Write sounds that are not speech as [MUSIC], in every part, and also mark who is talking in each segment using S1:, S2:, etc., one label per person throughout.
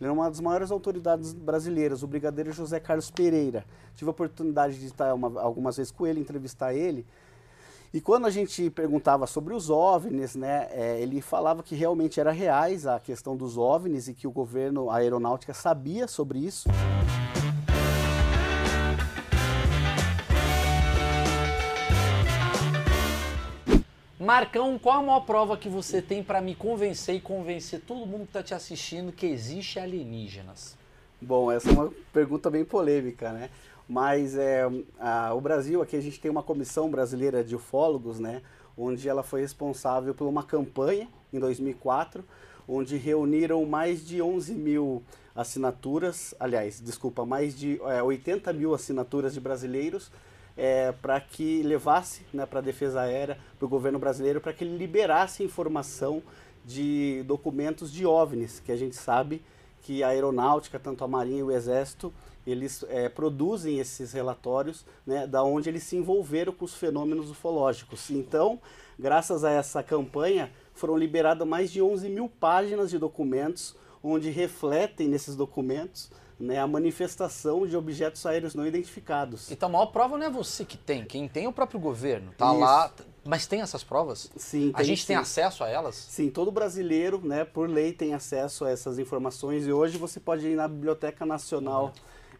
S1: Ele é uma das maiores autoridades brasileiras, o Brigadeiro José Carlos Pereira. Tive a oportunidade de estar uma, algumas vezes com ele, entrevistar ele. E quando a gente perguntava sobre os OVNIs, né, é, ele falava que realmente era reais a questão dos OVNIs e que o governo, a aeronáutica sabia sobre isso.
S2: Marcão, qual a maior prova que você tem para me convencer e convencer todo mundo que está te assistindo que existe alienígenas?
S1: Bom, essa é uma pergunta bem polêmica, né? Mas é, a, o Brasil, aqui a gente tem uma comissão brasileira de ufólogos, né? Onde ela foi responsável por uma campanha em 2004, onde reuniram mais de 11 mil assinaturas, aliás, desculpa, mais de é, 80 mil assinaturas de brasileiros é, para que levasse né, para a defesa aérea, para o governo brasileiro, para que ele liberasse informação de documentos de OVNIs, que a gente sabe que a aeronáutica, tanto a marinha e o exército, eles é, produzem esses relatórios, né, da onde eles se envolveram com os fenômenos ufológicos. Então, graças a essa campanha, foram liberadas mais de 11 mil páginas de documentos, onde refletem nesses documentos né, a manifestação de objetos aéreos não identificados.
S2: Então a maior prova não é você que tem, quem tem é o próprio governo. Tá Isso. lá. Mas tem essas provas?
S1: Sim.
S2: a gente
S1: sim.
S2: tem acesso a elas?
S1: Sim, todo brasileiro, né, por lei, tem acesso a essas informações e hoje você pode ir na Biblioteca Nacional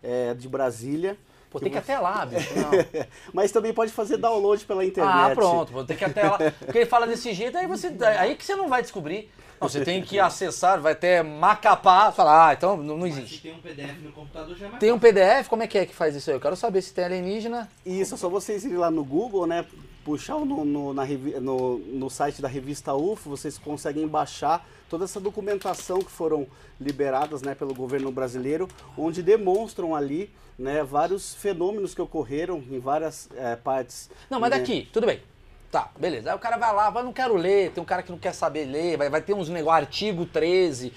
S1: é, de Brasília.
S2: Pô, tem que ir até lá, bicho. [LAUGHS]
S1: Mas também pode fazer download pela internet.
S2: Ah, pronto, vou ter que até lá. Porque ele fala desse jeito, aí você. Aí que você não vai descobrir. Não, você tem que acessar, vai até Macapá, falar, ah, então não, não existe.
S3: se tem um PDF no computador já é mais
S2: Tem um PDF? Como é que é que faz isso aí? Eu quero saber se tem alienígena.
S1: Isso, é só vocês irem lá no Google, né? Puxar no, no, na, no, no site da revista UFO, vocês conseguem baixar toda essa documentação que foram liberadas né, pelo governo brasileiro, onde demonstram ali né, vários fenômenos que ocorreram em várias é, partes.
S2: Não, mas né? daqui, tudo bem. Tá, beleza. Aí o cara vai lá, vai, não quero ler, tem um cara que não quer saber ler, vai, vai ter uns negócios, artigo 13.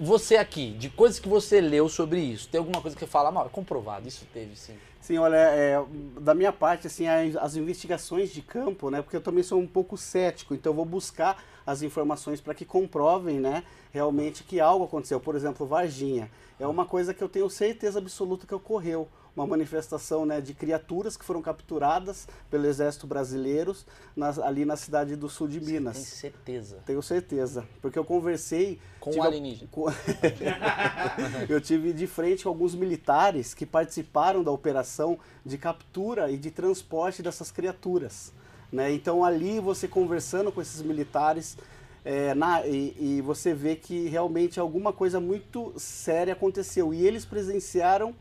S2: Você aqui, de coisas que você leu sobre isso, tem alguma coisa que você fala, não, é comprovado, isso teve sim.
S1: Sim, olha, é, da minha parte, assim, as investigações de campo, né, porque eu também sou um pouco cético, então eu vou buscar as informações para que comprovem, né, realmente que algo aconteceu. Por exemplo, Varginha, é uma coisa que eu tenho certeza absoluta que ocorreu uma manifestação né, de criaturas que foram capturadas pelo exército brasileiro nas, ali na cidade do sul de Minas. Tem
S2: certeza?
S1: Tenho certeza, porque eu conversei...
S2: Com o alienígena. Com... [LAUGHS]
S1: eu tive de frente com alguns militares que participaram da operação de captura e de transporte dessas criaturas. Né? Então ali você conversando com esses militares... É, na, e, e você vê que realmente alguma coisa muito séria aconteceu. E eles presenciaram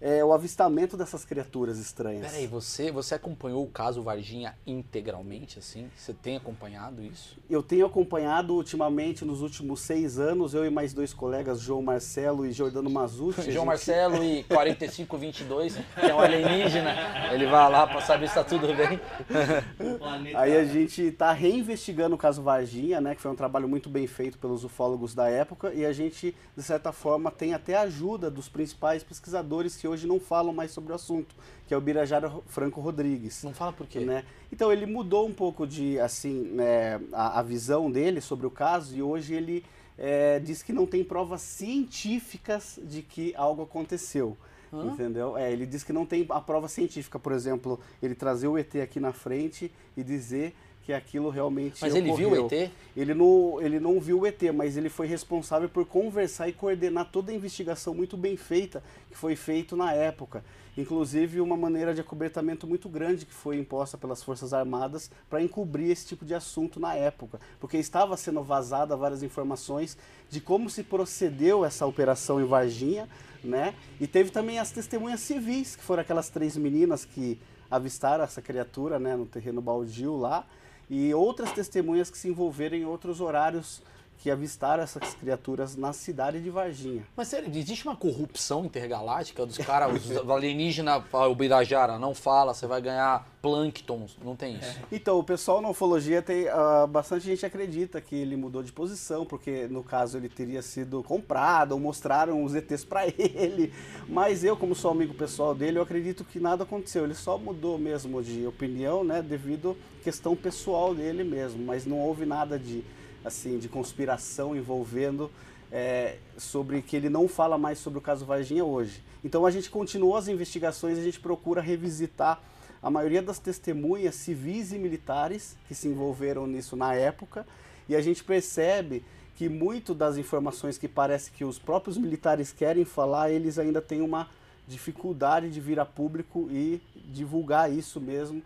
S1: é, o avistamento dessas criaturas estranhas.
S2: Peraí, você, você acompanhou o caso Varginha integralmente, assim? Você tem acompanhado isso?
S1: Eu tenho acompanhado ultimamente, nos últimos seis anos, eu e mais dois colegas, João Marcelo e Jordano Mazucci. [LAUGHS]
S2: João gente... Marcelo e [LAUGHS] 4522, que é um alienígena. Ele vai lá para saber se está tudo bem.
S1: Aí a gente está reinvestigando o caso Varginha, né, que foi um trabalho muito bem feito pelos ufólogos da época, e a gente, de certa forma, tem até a ajuda dos principais pesquisadores que hoje não falam mais sobre o assunto, que é o Birajara Franco Rodrigues.
S2: Não fala por quê?
S1: Né? Então ele mudou um pouco de assim né, a, a visão dele sobre o caso e hoje ele é, diz que não tem provas científicas de que algo aconteceu. Hã? Entendeu? É, ele diz que não tem a prova científica, por exemplo, ele trazer o ET aqui na frente e dizer que aquilo realmente
S2: Mas
S1: ocorreu.
S2: ele viu o ET?
S1: Ele não, ele não viu o ET, mas ele foi responsável por conversar e coordenar toda a investigação muito bem feita que foi feito na época. Inclusive uma maneira de acobertamento muito grande que foi imposta pelas Forças Armadas para encobrir esse tipo de assunto na época, porque estava sendo vazada várias informações de como se procedeu essa operação em Varginha, né? E teve também as testemunhas civis, que foram aquelas três meninas que avistaram essa criatura, né, no terreno baldio lá e outras testemunhas que se envolveram em outros horários que avistaram essas criaturas na cidade de Varginha.
S2: Mas sério, existe uma corrupção intergaláctica dos caras, os [LAUGHS] alienígenas, o Birajara, não fala, você vai ganhar plânctons, não tem isso.
S1: Então, o pessoal na ufologia tem, uh, bastante gente acredita que ele mudou de posição, porque no caso ele teria sido comprado ou mostraram os ETs para [LAUGHS] ele, mas eu, como sou amigo pessoal dele, eu acredito que nada aconteceu, ele só mudou mesmo de opinião, né, devido à questão pessoal dele mesmo, mas não houve nada de assim, de conspiração envolvendo é, sobre que ele não fala mais sobre o caso Varginha hoje. Então a gente continuou as investigações, a gente procura revisitar a maioria das testemunhas civis e militares que se envolveram nisso na época, e a gente percebe que muito das informações que parece que os próprios militares querem falar, eles ainda têm uma dificuldade de vir a público e divulgar isso mesmo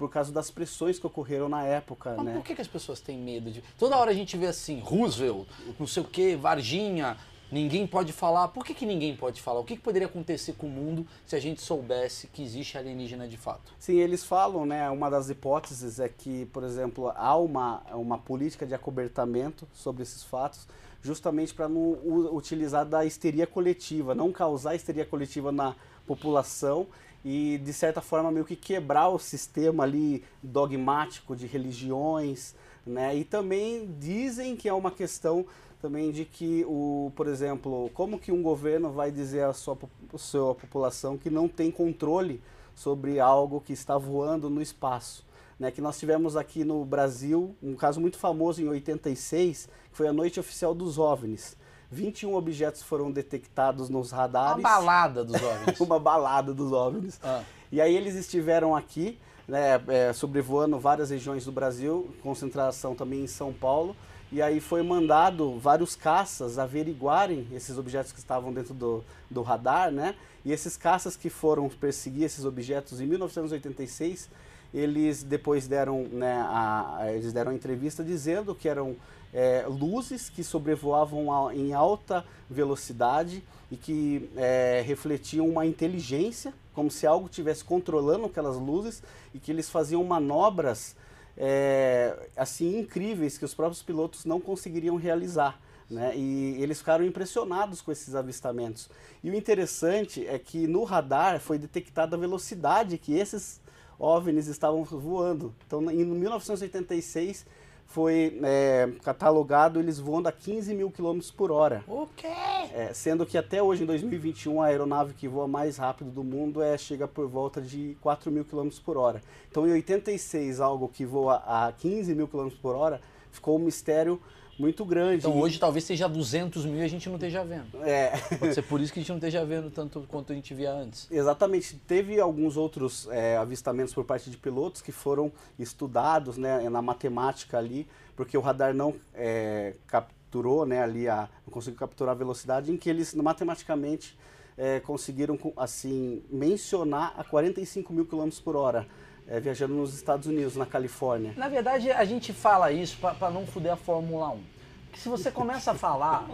S1: por causa das pressões que ocorreram na época,
S2: Mas
S1: né?
S2: por que, que as pessoas têm medo de... Toda hora a gente vê assim, Roosevelt, não sei o que, Varginha, ninguém pode falar. Por que, que ninguém pode falar? O que, que poderia acontecer com o mundo se a gente soubesse que existe alienígena de fato?
S1: Sim, eles falam, né? Uma das hipóteses é que, por exemplo, há uma, uma política de acobertamento sobre esses fatos, justamente para não utilizar da histeria coletiva, não causar histeria coletiva na população e, de certa forma, meio que quebrar o sistema ali dogmático de religiões, né? E também dizem que é uma questão também de que o, por exemplo, como que um governo vai dizer à sua, à sua população que não tem controle sobre algo que está voando no espaço. Né, que nós tivemos aqui no Brasil um caso muito famoso em 86, que foi a noite oficial dos OVNIs. 21 objetos foram detectados nos
S2: Uma
S1: radares.
S2: balada dos [LAUGHS] OVNIs.
S1: uma balada dos OVNIs.
S2: Ah.
S1: E aí eles estiveram aqui, né, é, sobrevoando várias regiões do Brasil, concentração também em São Paulo. E aí foi mandado vários caças averiguarem esses objetos que estavam dentro do, do radar, né? E esses caças que foram perseguir esses objetos em 1986, eles depois deram, né, a, eles deram entrevista dizendo que eram é, luzes que sobrevoavam a- em alta velocidade e que é, refletiam uma inteligência, como se algo estivesse controlando aquelas luzes e que eles faziam manobras é, assim incríveis que os próprios pilotos não conseguiriam realizar. Né? E eles ficaram impressionados com esses avistamentos. E o interessante é que no radar foi detectada a velocidade que esses OVNIs estavam voando. Então, em 1986 foi é, catalogado eles voando a 15 mil quilômetros por hora.
S2: O quê?
S1: É, sendo que até hoje, em 2021, a aeronave que voa mais rápido do mundo é, chega por volta de 4 mil km por hora. Então, em 86, algo que voa a 15 mil km por hora ficou um mistério muito grande.
S2: Então hoje talvez seja 200 mil e a gente não esteja vendo.
S1: É,
S2: Pode ser [LAUGHS] por isso que a gente não esteja vendo tanto quanto a gente via antes.
S1: Exatamente. Teve alguns outros é, avistamentos por parte de pilotos que foram estudados né, na matemática ali, porque o radar não é, capturou né, ali, a, não conseguiu capturar a velocidade, em que eles matematicamente é, conseguiram assim mencionar a 45 mil quilômetros por hora, é, viajando nos Estados Unidos, na Califórnia.
S2: Na verdade, a gente fala isso pra, pra não fuder a Fórmula 1. Porque se você começa a falar,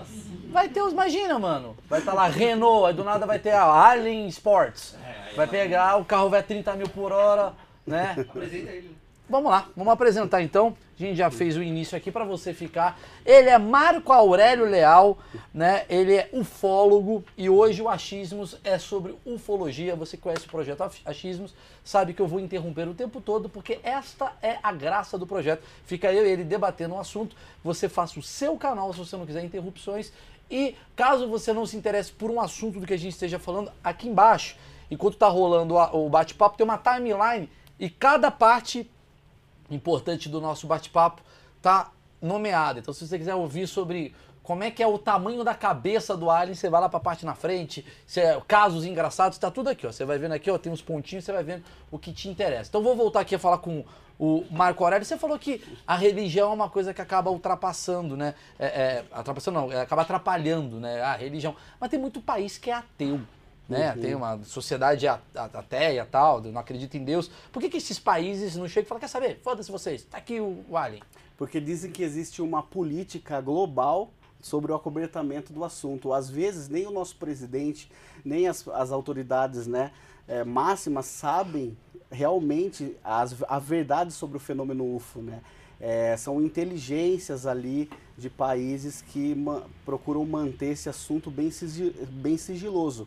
S2: vai ter os. Imagina, mano. Vai estar lá Renault, aí do nada vai ter a Alien Sports. Vai pegar, o carro vai a 30 mil por hora, né?
S3: Apresenta ele.
S2: Vamos lá, vamos apresentar então. A gente já fez o início aqui para você ficar. Ele é Marco Aurélio Leal, né? Ele é ufólogo e hoje o Achismos é sobre ufologia. Você conhece o projeto Achismos, sabe que eu vou interromper o tempo todo porque esta é a graça do projeto. Fica eu e ele debatendo um assunto. Você faça o seu canal se você não quiser interrupções. E caso você não se interesse por um assunto do que a gente esteja falando, aqui embaixo, enquanto tá rolando o bate-papo, tem uma timeline e cada parte importante do nosso bate-papo tá nomeada. Então, se você quiser ouvir sobre como é que é o tamanho da cabeça do alien, você vai lá para a parte na frente, é casos engraçados, tá tudo aqui, ó. Você vai vendo aqui, ó, tem uns pontinhos, você vai vendo o que te interessa. Então, vou voltar aqui a falar com o Marco Aurélio. Você falou que a religião é uma coisa que acaba ultrapassando, né? É, é, ultrapassando não, é, acaba atrapalhando, né? A religião. Mas tem muito país que é ateu né? Tem uma sociedade ateia e tal, não acredita em Deus. Por que, que esses países não chegam e falam, quer saber? Foda-se vocês, tá aqui o, o alien.
S1: Porque dizem que existe uma política global sobre o acobertamento do assunto. Às vezes, nem o nosso presidente, nem as, as autoridades né, eh, máximas sabem realmente as, a verdade sobre o fenômeno UFO. Né? Eh, são inteligências ali de países que ma- procuram manter esse assunto bem, bem sigiloso.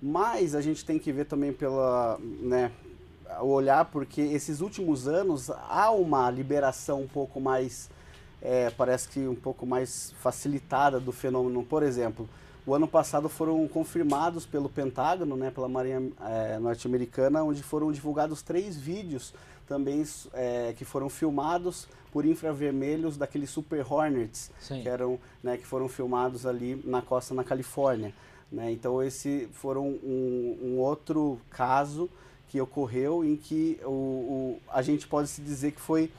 S1: Mas a gente tem que ver também pela, né, o olhar, porque esses últimos anos há uma liberação um pouco mais, é, parece que um pouco mais facilitada do fenômeno. Por exemplo, o ano passado foram confirmados pelo Pentágono, né, pela Marinha é, Norte-Americana, onde foram divulgados três vídeos também é, que foram filmados por infravermelhos daqueles Super Hornets, Sim. que eram, né, que foram filmados ali na costa na Califórnia. Né? Então esse foram um, um, outro caso que ocorreu em que o, o, a gente pode se dizer que foi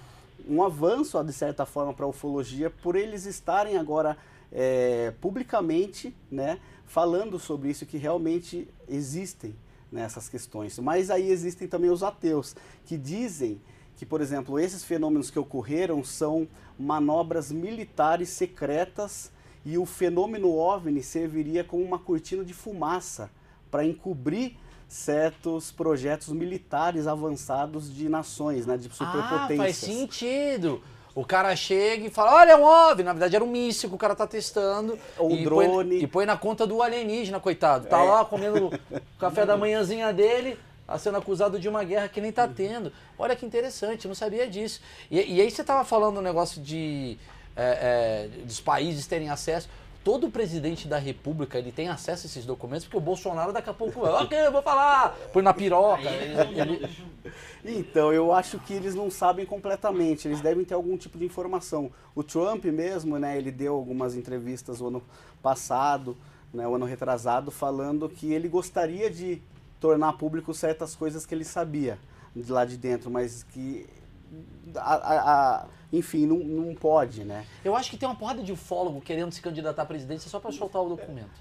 S1: um avanço, de certa forma, para a ufologia, por eles estarem agora é, publicamente né, falando sobre isso, que realmente existem nessas né, questões. Mas aí existem também os ateus, que dizem que, por exemplo, esses fenômenos que ocorreram são manobras militares secretas e o fenômeno OVNI serviria como uma cortina de fumaça para encobrir certos projetos militares avançados de nações, né, de superpotências.
S2: Ah, faz sentido. O cara chega e fala, olha, é um OVNI. Na verdade era um míssil que o cara tá testando.
S1: Ou
S2: um
S1: drone.
S2: Põe, e põe na conta do alienígena, coitado. Tá é. lá comendo o [LAUGHS] café da manhãzinha dele, tá sendo acusado de uma guerra que nem tá tendo. Olha que interessante, não sabia disso. E, e aí você tava falando um negócio de... É, é, dos países terem acesso todo presidente da república ele tem acesso a esses documentos, porque o Bolsonaro daqui a pouco, ok, eu vou falar, põe na piroca. Ele.
S1: Então, eu acho que eles não sabem completamente, eles devem ter algum tipo de informação. O Trump mesmo, né, ele deu algumas entrevistas no ano passado, né, o ano retrasado, falando que ele gostaria de tornar público certas coisas que ele sabia de lá de dentro, mas que a, a, a enfim, não, não pode, né?
S2: Eu acho que tem uma porrada de ufólogo querendo se candidatar à presidência só para soltar o documento.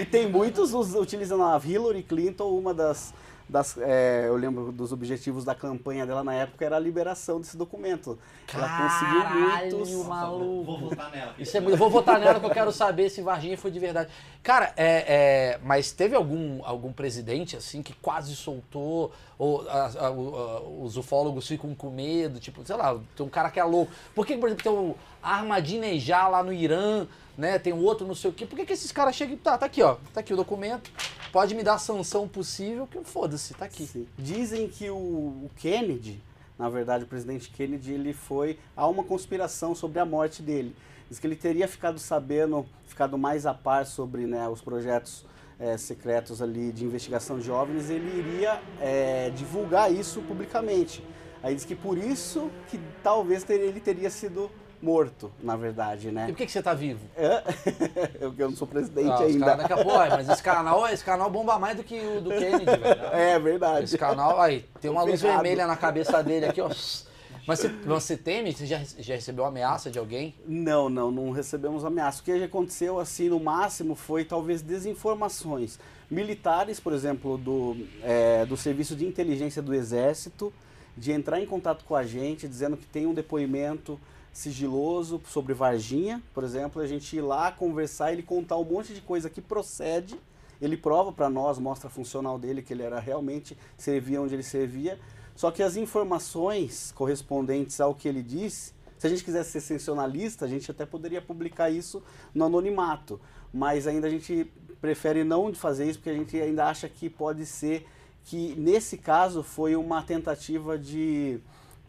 S1: e tem muitos utilizando a Hillary Clinton, uma das das, é, eu lembro dos objetivos da campanha dela na época era a liberação desse documento.
S2: Caralho, Ela conseguiu muitos. maluco. Vou votar nela. Isso é, eu vou votar nela que eu quero saber se Varginha foi de verdade. Cara, é, é, mas teve algum, algum presidente assim que quase soltou, ou a, a, a, os ufólogos ficam com medo, tipo, sei lá, tem um cara que é louco. Por que, por exemplo, tem o Ahmadinejad lá no Irã, né? Tem o outro não sei o quê. Por que, que esses caras chegam e tá, tá aqui, ó, tá aqui o documento pode me dar a sanção possível, que foda-se, tá aqui. Sim.
S1: Dizem que o, Kennedy, na verdade, o presidente Kennedy, ele foi. Há uma conspiração sobre a morte dele. Diz que ele teria ficado sabendo, ficado mais a par sobre né, os projetos é, secretos ali de investigação de jovens, ele iria é, divulgar isso publicamente. Aí diz que por isso que talvez ele teria sido morto, na verdade, né?
S2: E por que, que você tá vivo?
S1: É? [LAUGHS] eu, eu não sou presidente ah, ainda.
S2: Daqui a pouco, mas esse canal, esse canal bomba mais do que o do Kennedy, velho. [LAUGHS]
S1: É verdade.
S2: Esse canal, aí, tem uma luz vermelha na cabeça dele aqui, ó. [LAUGHS] Mas você, você teme? Você já, já recebeu ameaça de alguém?
S1: Não, não, não recebemos ameaça. O que aconteceu, assim, no máximo, foi talvez desinformações. Militares, por exemplo, do, é, do Serviço de Inteligência do Exército, de entrar em contato com a gente, dizendo que tem um depoimento sigiloso sobre Varginha, por exemplo, a gente ir lá conversar, ele contar um monte de coisa que procede, ele prova para nós, mostra a funcional dele, que ele era realmente, servia onde ele servia, só que as informações correspondentes ao que ele disse, se a gente quisesse ser sensacionalista, a gente até poderia publicar isso no anonimato, mas ainda a gente prefere não fazer isso porque a gente ainda acha que pode ser que nesse caso foi uma tentativa de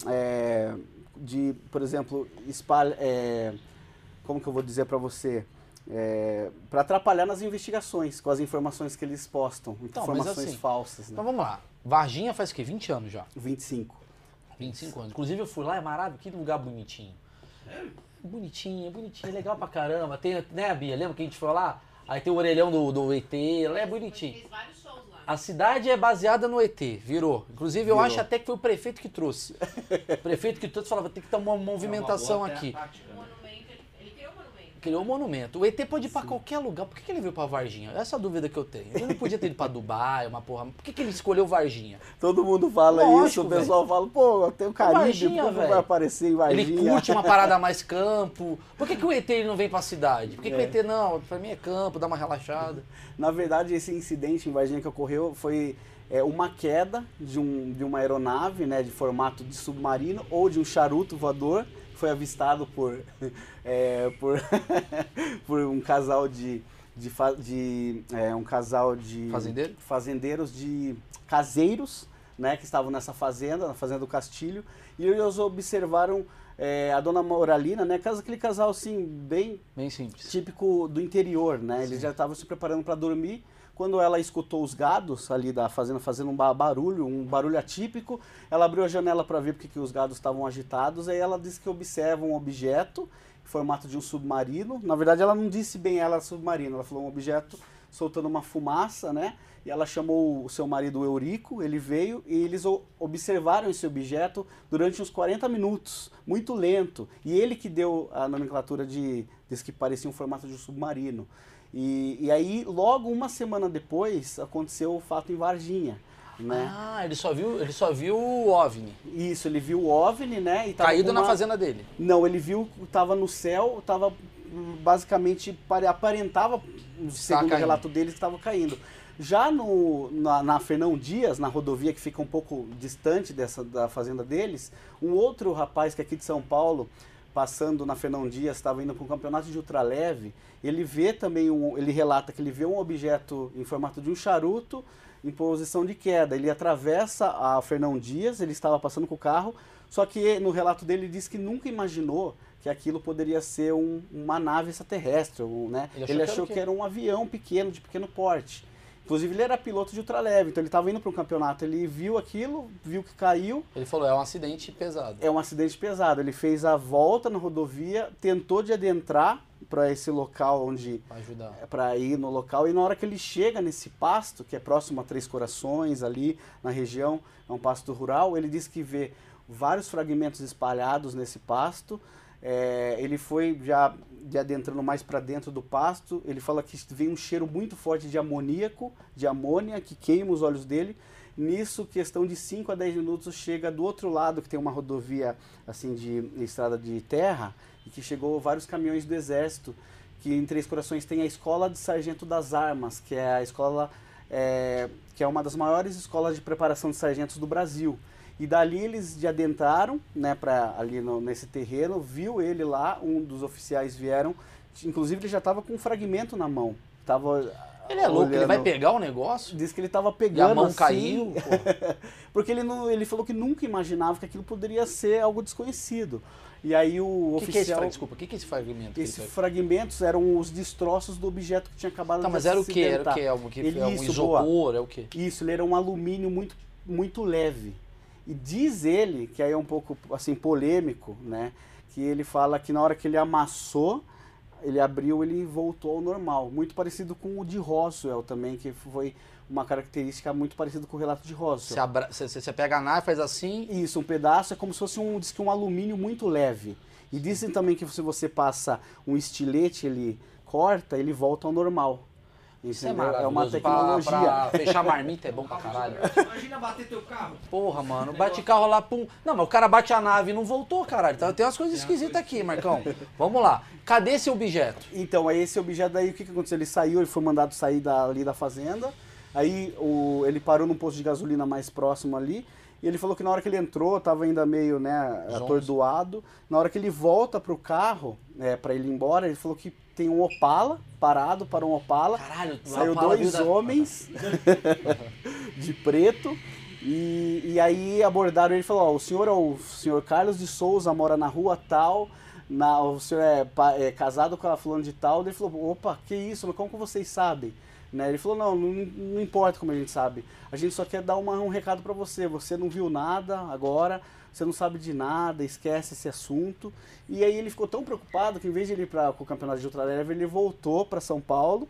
S1: é, de, por exemplo, espalha, é, como que eu vou dizer para você, é, para atrapalhar nas investigações com as informações que eles postam, então, informações assim, falsas. Né?
S2: Então vamos lá. Varginha faz o quê? 20 anos já?
S1: 25.
S2: 25 anos. Inclusive eu fui lá, é maravilhoso, que lugar bonitinho. É bonitinho, bonitinho, é legal pra caramba. Tem, né, Bia? Lembra que a gente foi lá? Aí tem o orelhão do, do ET, lá é bonitinho. Fez vários a cidade é baseada no ET, virou. Inclusive, eu virou. acho até que foi o prefeito que trouxe. o prefeito que trouxe falava, tem que ter uma movimentação é uma aqui. Tática, né? Criou um monumento. O ET pode ir para qualquer lugar. Por que, ele veio para Varginha? Essa é a dúvida que eu tenho. Ele não podia ter ido para [LAUGHS] Dubai, uma porra. Por que, que ele escolheu Varginha?
S1: Todo mundo fala Lógico, isso, o pessoal véio. fala, pô, tem o Caribe, Varginha, por que vai aparecer em Varginha?
S2: Ele curte uma parada [LAUGHS] mais campo. Por que, que o ET não vem para a cidade? Por que, é. que o é. ET não? Para mim é campo, dá uma relaxada. [LAUGHS]
S1: Na verdade, esse incidente em Varginha que ocorreu foi é, uma queda de, um, de uma aeronave né, de formato de submarino ou de um charuto voador foi avistado por, [LAUGHS] é, por, [LAUGHS] por um casal de, de, de é, um casal de
S2: Fazendeiro?
S1: fazendeiros de caseiros né, que estavam nessa fazenda, na fazenda do Castilho, e eles observaram é, a dona Moralina, né, casa aquele casal assim bem
S2: Bem simples.
S1: típico do interior, né? Eles já estavam se preparando para dormir quando ela escutou os gados ali da fazenda fazendo um ba- barulho, um barulho atípico. Ela abriu a janela para ver porque que os gados estavam agitados. Aí ela disse que observa um objeto em formato de um submarino. Na verdade, ela não disse bem ela submarino. Ela falou um objeto soltando uma fumaça, né? E ela chamou o seu marido Eurico, ele veio e eles observaram esse objeto durante uns 40 minutos, muito lento. E ele que deu a nomenclatura de, disse que parecia um formato de um submarino. E, e aí, logo uma semana depois, aconteceu o fato em Varginha, né?
S2: Ah, ele só viu, ele só viu o OVNI.
S1: Isso, ele viu o OVNI, né? E tava
S2: Caído
S1: com
S2: na
S1: uma-
S2: fazenda dele.
S1: Não, ele viu, tava no céu, tava hum, basicamente pare- aparentava, segundo o
S2: caindo.
S1: relato dele, que estava caindo. Já no, na, na Fernão Dias, na rodovia que fica um pouco distante dessa da fazenda deles, um outro rapaz que é aqui de São Paulo, passando na Fernão Dias, estava indo para um campeonato de ultraleve, ele vê também um, ele relata que ele vê um objeto em formato de um charuto em posição de queda. Ele atravessa a Fernão Dias, ele estava passando com o carro, só que no relato dele ele diz que nunca imaginou que aquilo poderia ser um- uma nave extraterrestre, um, né?
S2: Ele
S1: Ele
S2: achou
S1: achou,
S2: que
S1: que,
S2: era o quê?
S1: era um avião pequeno, de pequeno porte. Inclusive ele era piloto de ultraleve, então ele estava indo para um campeonato, ele viu aquilo, viu que caiu,
S2: Ele falou, é um acidente pesado.
S1: é um acidente pesado. Ele fez a volta na rodovia, tentou de adentrar para esse local onde
S2: Pra ajudar.
S1: para ir no local e na hora que ele chega nesse pasto, que é próximo a Três Corações ali na região, é um pasto rural, ele diz que vê vários fragmentos espalhados nesse pasto. É, ele foi já de adentrando mais para dentro do pasto. Ele fala que vem um cheiro muito forte de amoníaco, de amônia, que queima os olhos dele. Nisso, questão de 5 a 10 minutos, chega do outro lado, que tem uma rodovia assim de estrada de terra, e que chegou vários caminhões do exército, que em Três Corações tem a Escola de Sargento das Armas, que é a escola é, que é uma das maiores escolas de preparação de sargentos do Brasil. E dali eles de adentraram, né, para ali no- nesse terreno, viu ele lá, um dos oficiais vieram, inclusive ele já estava com um fragmento na mão. Tava
S2: Ele é louco, ele vai
S1: olhando-
S2: pegar o negócio
S1: Diz que ele estava
S2: e
S1: pegando
S2: a mão
S1: assim,
S2: caiu. [LAUGHS]
S1: porque ele não, ele falou que nunca imaginava que aquilo poderia ser algo desconhecido. E aí o
S2: O que, que é esse
S1: oficial?
S2: Desculpa, o que, que é esse fragmento?
S1: esses
S2: pegou?
S1: fragmentos eram os destroços do objeto que tinha acabado
S2: Tá,
S1: de
S2: mas era o que? Era o que? É um, que
S1: Ele-
S2: é um
S1: isso, boa.
S2: isopor? É o que?
S1: Isso, ele era um alumínio muito, muito leve. E diz ele, que aí é um pouco assim polêmico, né? Que ele fala que na hora que ele amassou, ele abriu, ele voltou ao normal. Muito parecido com o de Roswell também, que foi uma característica muito parecida com o relato de Roswell.
S2: você, você- você pega a nave, faz assim.
S1: Isso, um pedaço é como se fosse um, diz que um alumínio muito leve. E dizem também que se você passa um estilete, ele corta, ele volta ao normal.
S2: Isso é maravilhoso.
S1: uma tecnologia.
S2: Pra, pra fechar marmita é bom pra caralho.
S3: Imagina bater teu carro.
S2: Porra, mano, bate carro lá, pum. Não, mas o cara bate a nave e não voltou, caralho. Então, tem umas coisas esquisitas aqui, Marcão. Vamos lá. Cadê esse objeto?
S1: Então, aí esse objeto daí, o que, que aconteceu? Ele saiu, ele foi mandado sair dali da fazenda. Aí o, ele parou num posto de gasolina mais próximo ali. E ele falou que na hora que ele entrou, tava ainda meio, né, atordoado. Na hora que ele volta pro carro, é, para ele ir embora, ele falou que tem um Opala parado para um Opala.
S2: Caralho,
S1: Saiu
S2: Opala
S1: dois
S2: da-
S1: homens [LAUGHS] de preto. E, e aí abordaram ele e falou, ó, o senhor é o senhor Carlos de Souza, mora na rua tal, na, o senhor é, é casado com a fulano de tal. Ele falou, opa, que isso, mas como que vocês sabem? Né? Ele falou, não, não, não importa como a gente sabe. A gente só quer dar uma- um recado para você. Você não viu nada agora, você não sabe de nada, esquece esse assunto. E aí ele ficou tão preocupado que em vez de ele ir para o campeonato de ultraleve, ele voltou para São Paulo.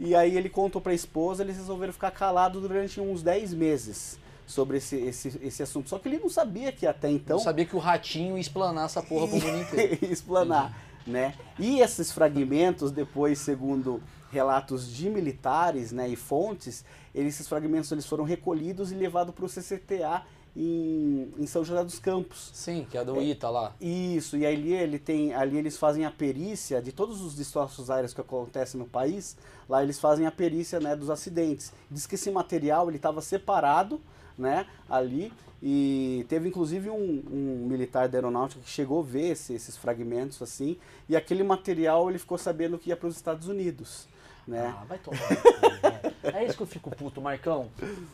S1: E aí ele contou para a esposa, eles resolveram ficar calados durante uns 10 meses sobre esse, esse, esse assunto. Só que ele não sabia que até então
S2: Eu sabia que o ratinho ia explanar essa porra pro mundo [LAUGHS] inteiro.
S1: explanar, né? E esses fragmentos depois, segundo relatos de militares, né, e fontes, eles- esses fragmentos eles foram recolhidos e levados para o CCTA em, em São José dos Campos.
S2: Sim, que é do Ita lá.
S1: Isso, e ali ele tem, ali eles fazem a perícia de todos os destroços aéreos que acontecem no país. Lá eles fazem a perícia, né, dos acidentes. Diz que esse material ele estava separado, né, ali e teve inclusive um, um militar da aeronáutica que chegou a ver esse- esses fragmentos assim. E aquele material ele ficou sabendo que ia para os Estados Unidos, né?
S2: Ah, vai tomar. velho. [LAUGHS] é isso que eu fico puto, Marcão.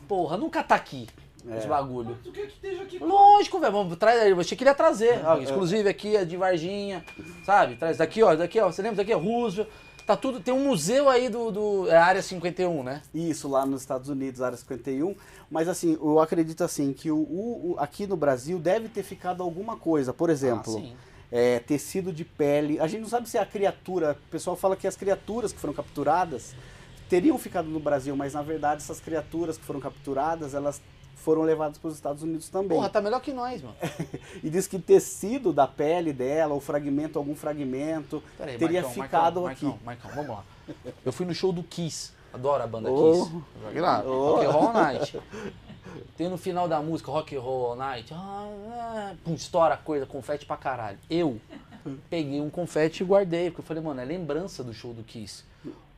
S2: Porra, nunca tá aqui.
S1: É.
S2: esse bagulho.
S3: Mas tu quer que esteja aqui?
S2: Lógico, velho. Vamos, traz aí. Eu achei que ele ia trazer. Ó,
S1: É.
S2: exclusive aqui, é de Varginha. Sabe? Traz daqui, ó. Daqui, ó. Você lembra daqui? ó, Roosevelt. Tá tudo. Tem um museu aí do. do é a área 51, né?
S1: Isso, lá nos Estados Unidos, área 51. Mas assim, eu acredito assim que o, o- o- aqui no Brasil deve ter ficado alguma coisa. Por exemplo,
S2: Ah,
S1: é, tecido de pele. A gente não sabe se é a criatura. O pessoal fala que as criaturas que foram capturadas teriam ficado no Brasil, mas na verdade essas criaturas que foram capturadas, elas foram levadas para os Estados Unidos também.
S2: Porra, tá melhor que nós, mano. [LAUGHS]
S1: E diz que tecido da pele dela, ou fragmento, algum fragmento,
S2: Peraí,
S1: teria
S2: Marcão,
S1: ficado
S2: Marcão,
S1: aqui.
S2: Marcão, Marcão, vamos lá. Eu fui no show do Kiss. Adoro a banda
S1: Oh.
S2: Kiss. Joguei lá.
S1: Oh.
S2: Rock and Roll Night. [LAUGHS] Tem no final da música Rock and Roll Night. ah, ah, Pum, estoura a coisa, confete pra caralho. Eu [LAUGHS] peguei um confete e guardei, porque eu falei, mano, é lembrança do show do Kiss.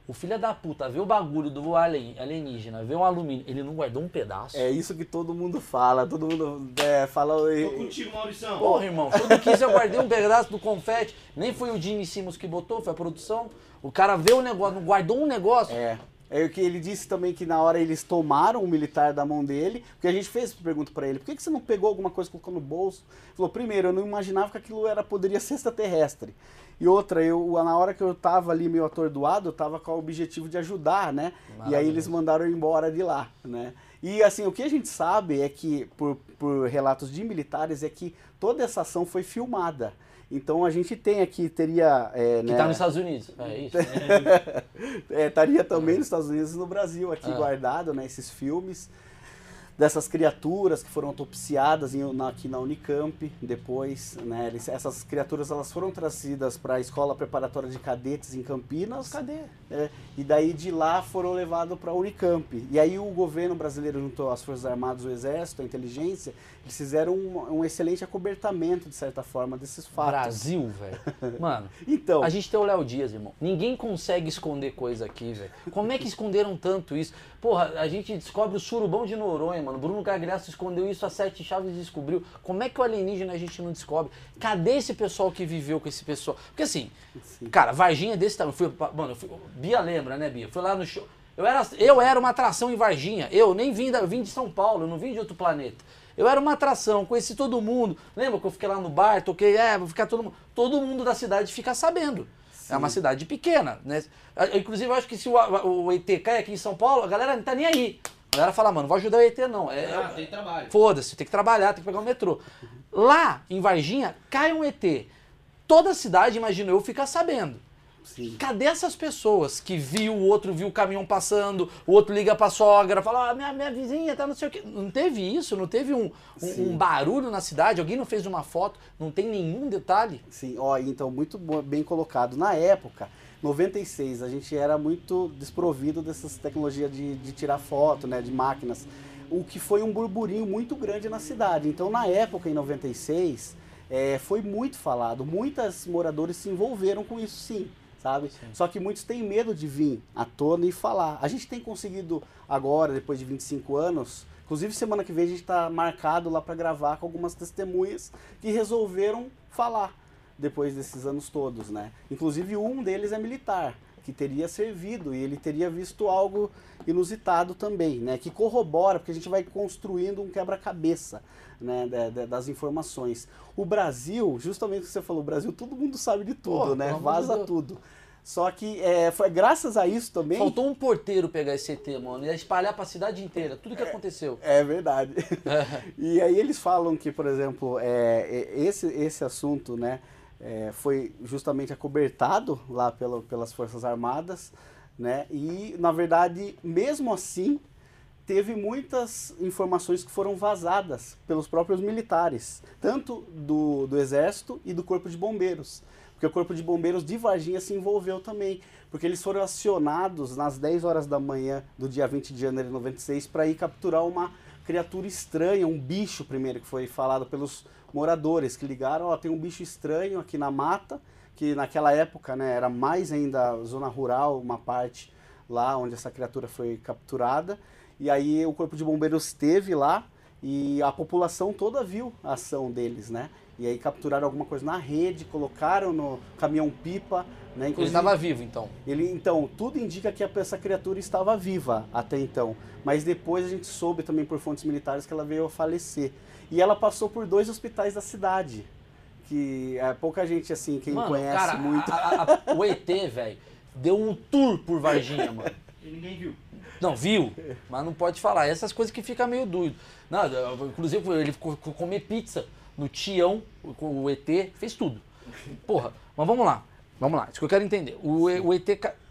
S2: O filho da puta vê o bagulho do alien, alienígena, vê um alumínio, ele não guardou um pedaço.
S1: É isso que todo mundo fala, todo mundo é, fala.
S3: Tô contigo, Maurição.
S2: Porra, irmão, show do Kiss eu guardei um pedaço do confete. Nem foi o Gene Simmons que botou, foi a produção. O cara vê o negócio, não guardou um negócio.
S1: É. É o que ele disse também que na hora eles tomaram o militar da mão dele, porque a gente fez pergunta pra ele, por que, que você não pegou alguma coisa e colocou no bolso? Ele falou, primeiro, eu não imaginava que aquilo era poderia ser extraterrestre. E outra, eu na hora que eu tava ali meio atordoado, eu tava com o objetivo de ajudar, né? E aí eles mandaram eu embora de lá, né? E assim, o que a gente sabe é que, por, por relatos de militares, é que toda essa ação foi filmada. Então a gente tem aqui, teria. É,
S2: Que
S1: né,
S2: tá nos Estados Unidos. É isso. [LAUGHS]
S1: é, estaria também nos Estados Unidos e no Brasil aqui
S2: Ah.
S1: guardado, né, esses filmes dessas criaturas que foram autopsiadas em- na- aqui na Unicamp depois, né, eles- essas criaturas elas foram trazidas para a escola preparatória de cadetes em Campinas,
S2: Cadê?
S1: é, e daí de lá foram levados para a Unicamp. E aí o governo brasileiro juntou as Forças Armadas, o Exército, a inteligência, eles fizeram um, um excelente acobertamento de certa forma desses fatos.
S2: Brasil, velho. [LAUGHS] Mano,
S1: Então,
S2: a gente tem o Léo Dias, irmão. Ninguém consegue esconder coisa aqui, velho. Como é que esconderam tanto isso? Porra, a gente descobre o surubão de Noronha, mano. Bruno Gagliasso escondeu isso a sete chaves e descobriu. Como é que o alienígena a gente não descobre? Cadê esse pessoal que viveu com esse pessoal? Porque assim,
S1: Sim.
S2: cara, Varginha é desse tamanho. Fui, mano, fui- Bia lembra, né, Bia? Fui lá no show. Eu era, eu era uma atração em Varginha. Eu nem vim, da, vim de São Paulo, eu não vim de outro planeta. Eu era uma atração, conheci todo mundo. Lembra que eu fiquei lá no bar, toquei, é, vou ficar todo mundo. Todo mundo da cidade fica sabendo. É uma cidade pequena, né? Ah, Inclusive, eu acho que se o, o ET cai aqui em São Paulo, a galera não tá nem aí. A galera fala, mano, não vou ajudar o ET, não. É,
S3: Ah, tem trabalho.
S2: Foda-se, tem que trabalhar, tem que pegar o metrô. Lá, em Varginha, cai um ET. Toda a cidade, imagino eu, fica sabendo.
S1: sim.
S2: Cadê essas pessoas que viu o outro, viu o caminhão passando, o outro liga pra sogra, fala, ah, minha, minha vizinha tá não sei o quê. Não teve isso, não teve um, um, um barulho na cidade, alguém não fez uma foto, não tem nenhum detalhe.
S1: Sim, ó, então muito bem colocado. Na época, 96, a gente era muito desprovido dessas tecnologias de, de tirar foto, né, de máquinas, o que foi um burburinho muito grande na cidade. Então, na época, em 96, é, foi muito falado, muitos moradores se envolveram com isso sim, sabe? Só que muitos têm medo de vir à tona e falar. A gente tem conseguido agora, depois de 25 anos, inclusive semana que vem a gente está marcado lá para gravar com algumas testemunhas que resolveram falar depois desses anos todos, né? Inclusive um deles é militar, que teria servido e ele teria visto algo inusitado também, né? Que corrobora, porque a gente vai construindo um quebra-cabeça, né? da- da- das informações. O Brasil, justamente o que você falou, o Brasil, todo mundo sabe de tudo, né?
S2: de
S1: Vaza tudo. Só que é, foi graças a isso também.
S2: Faltou um porteiro pegar esse ET, mano, e espalhar pra cidade inteira, tudo que aconteceu.
S1: É verdade. [LAUGHS] e aí eles falam que, por exemplo, é, é, esse, esse assunto, né, é, foi justamente acobertado lá pela, pelas Forças Armadas, né, e na verdade, mesmo assim, teve muitas informações que foram vazadas pelos próprios militares, tanto do, do Exército e do Corpo de Bombeiros. Porque o Corpo de Bombeiros de Varginha se envolveu também, porque eles foram acionados nas 10 horas da manhã do dia 20 de janeiro de 96 para ir capturar uma criatura estranha, um bicho primeiro que foi falado pelos moradores que ligaram, ó, tem um bicho estranho aqui na mata, que naquela época, né, era mais ainda zona rural, uma parte lá onde essa criatura foi capturada. E aí o corpo de bombeiros esteve lá e a população toda viu a ação deles, né? E aí capturaram alguma coisa na rede, colocaram no caminhão-pipa, né?
S2: Ele
S1: Inclusive,
S2: estava vivo, então.
S1: ele, então, tudo indica que essa criatura estava viva até então. Mas depois a gente soube também por fontes militares que ela veio a falecer. E ela passou por dois hospitais da cidade. Que é, pouca gente, assim, quem
S2: Mano,
S1: conhece
S2: cara,
S1: muito.
S2: a- a- o ET, velho, deu um tour por Varginha, mano.
S3: E ninguém viu.
S2: Não, viu? Mas não pode falar. Essas coisas que fica meio doido. Não, inclusive, ele ficou comer pizza no Tião, com o ET, fez tudo. Porra, mas vamos lá. Vamos lá, isso que eu quero entender. O, o ET,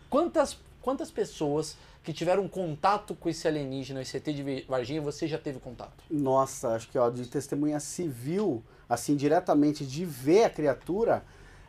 S2: quantas, quantas pessoas que tiveram contato com esse alienígena, esse ET de Varginha, você já teve contato?
S1: Nossa, acho que ó, de testemunha civil, assim, diretamente de ver a criatura,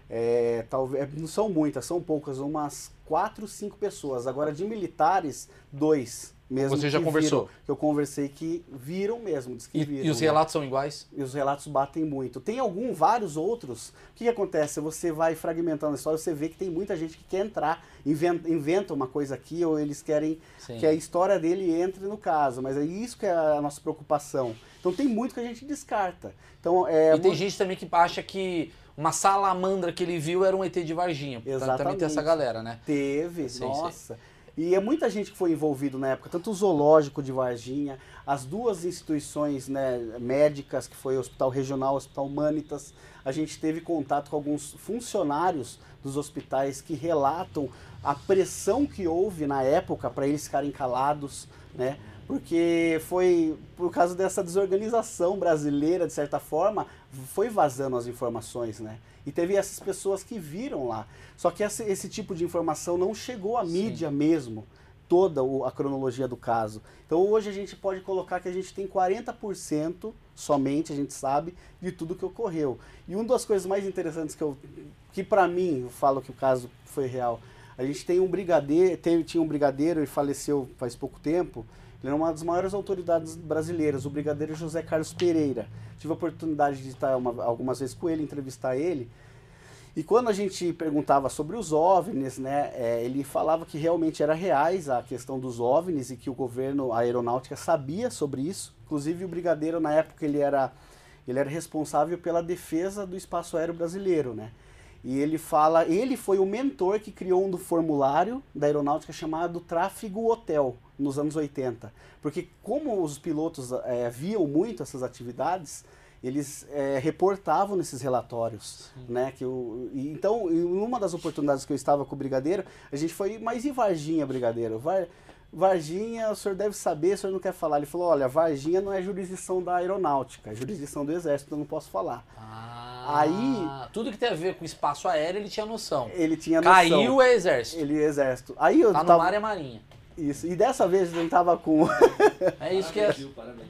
S1: é, talvez não são muitas, são poucas, umas quatro, cinco pessoas. Agora de militares, dois mesmo.
S2: Você já
S1: que
S2: conversou?
S1: viram, que eu conversei que viram mesmo, diz que
S2: E,
S1: viram.
S2: e os
S1: né?
S2: relatos são iguais?
S1: E os relatos batem muito. Tem algum, vários outros. O que, que acontece? Você vai fragmentando a história, você vê que tem muita gente que quer entrar, inventa, inventa uma coisa aqui, ou eles querem
S2: Sim.
S1: que a história dele entre no caso. Mas é isso que é a nossa preocupação. Então tem muito que a gente descarta. Então, é,
S2: e tem gente também que acha que uma salamandra que ele viu era um ET de Varginha. Também tem
S1: Exatamente.
S2: essa galera, né?
S1: Teve,
S2: Sei,
S1: nossa. E é muita gente que foi envolvido na época, tanto o zoológico de Varginha, as duas instituições né, médicas, que foi o Hospital Regional, o Hospital Humanitas. A gente teve contato com alguns funcionários dos hospitais que relatam a pressão que houve na época para eles ficarem calados, né? Porque foi por causa dessa desorganização brasileira, de certa forma, foi vazando as informações, né? E teve essas pessoas que viram lá. Só que esse, esse tipo de informação não chegou à
S2: Sim.
S1: mídia mesmo, toda o- a cronologia do caso. Então hoje a gente pode colocar que a gente tem 40% somente, a gente sabe, de tudo que ocorreu. E uma das coisas mais interessantes que eu que para mim, eu falo que o caso foi real. A gente tem um brigadeiro, teve, tinha um brigadeiro e faleceu faz pouco tempo. Ele era uma das maiores autoridades brasileiras, o brigadeiro José Carlos Pereira. Tive a oportunidade de estar uma- algumas vezes com ele, entrevistar ele. E quando a gente perguntava sobre os OVNIs, né, é, ele falava que realmente era reais a questão dos OVNIs e que o governo, a aeronáutica sabia sobre isso. Inclusive o brigadeiro na época ele era ele era responsável pela defesa do espaço aéreo brasileiro, né? E ele fala, ele foi o mentor que criou um do formulário da aeronáutica chamado Tráfego Hotel nos anos 80. Porque como os pilotos eh, viam muito essas atividades, eles eh, reportavam nesses relatórios, né? Que o, e, então, em uma das oportunidades que eu estava com o Brigadeiro, a gente foi, mas e Varginha, Brigadeiro? Var, Varginha, o senhor deve saber, o senhor não quer falar. Ele falou, olha, Varginha não é jurisdição da aeronáutica, é jurisdição do exército, eu não posso falar.
S2: Ah,
S1: Aí-
S2: Tudo que tem a ver com espaço aéreo, ele tinha noção.
S1: Ele tinha noção.
S2: Caiu é exército.
S1: Ele é exército. Aí eu
S2: Tá no
S1: tava...
S2: mar é marinha.
S1: Isso. E dessa vez eu tava com... [LAUGHS]
S2: É isso que é.
S3: Parabéns.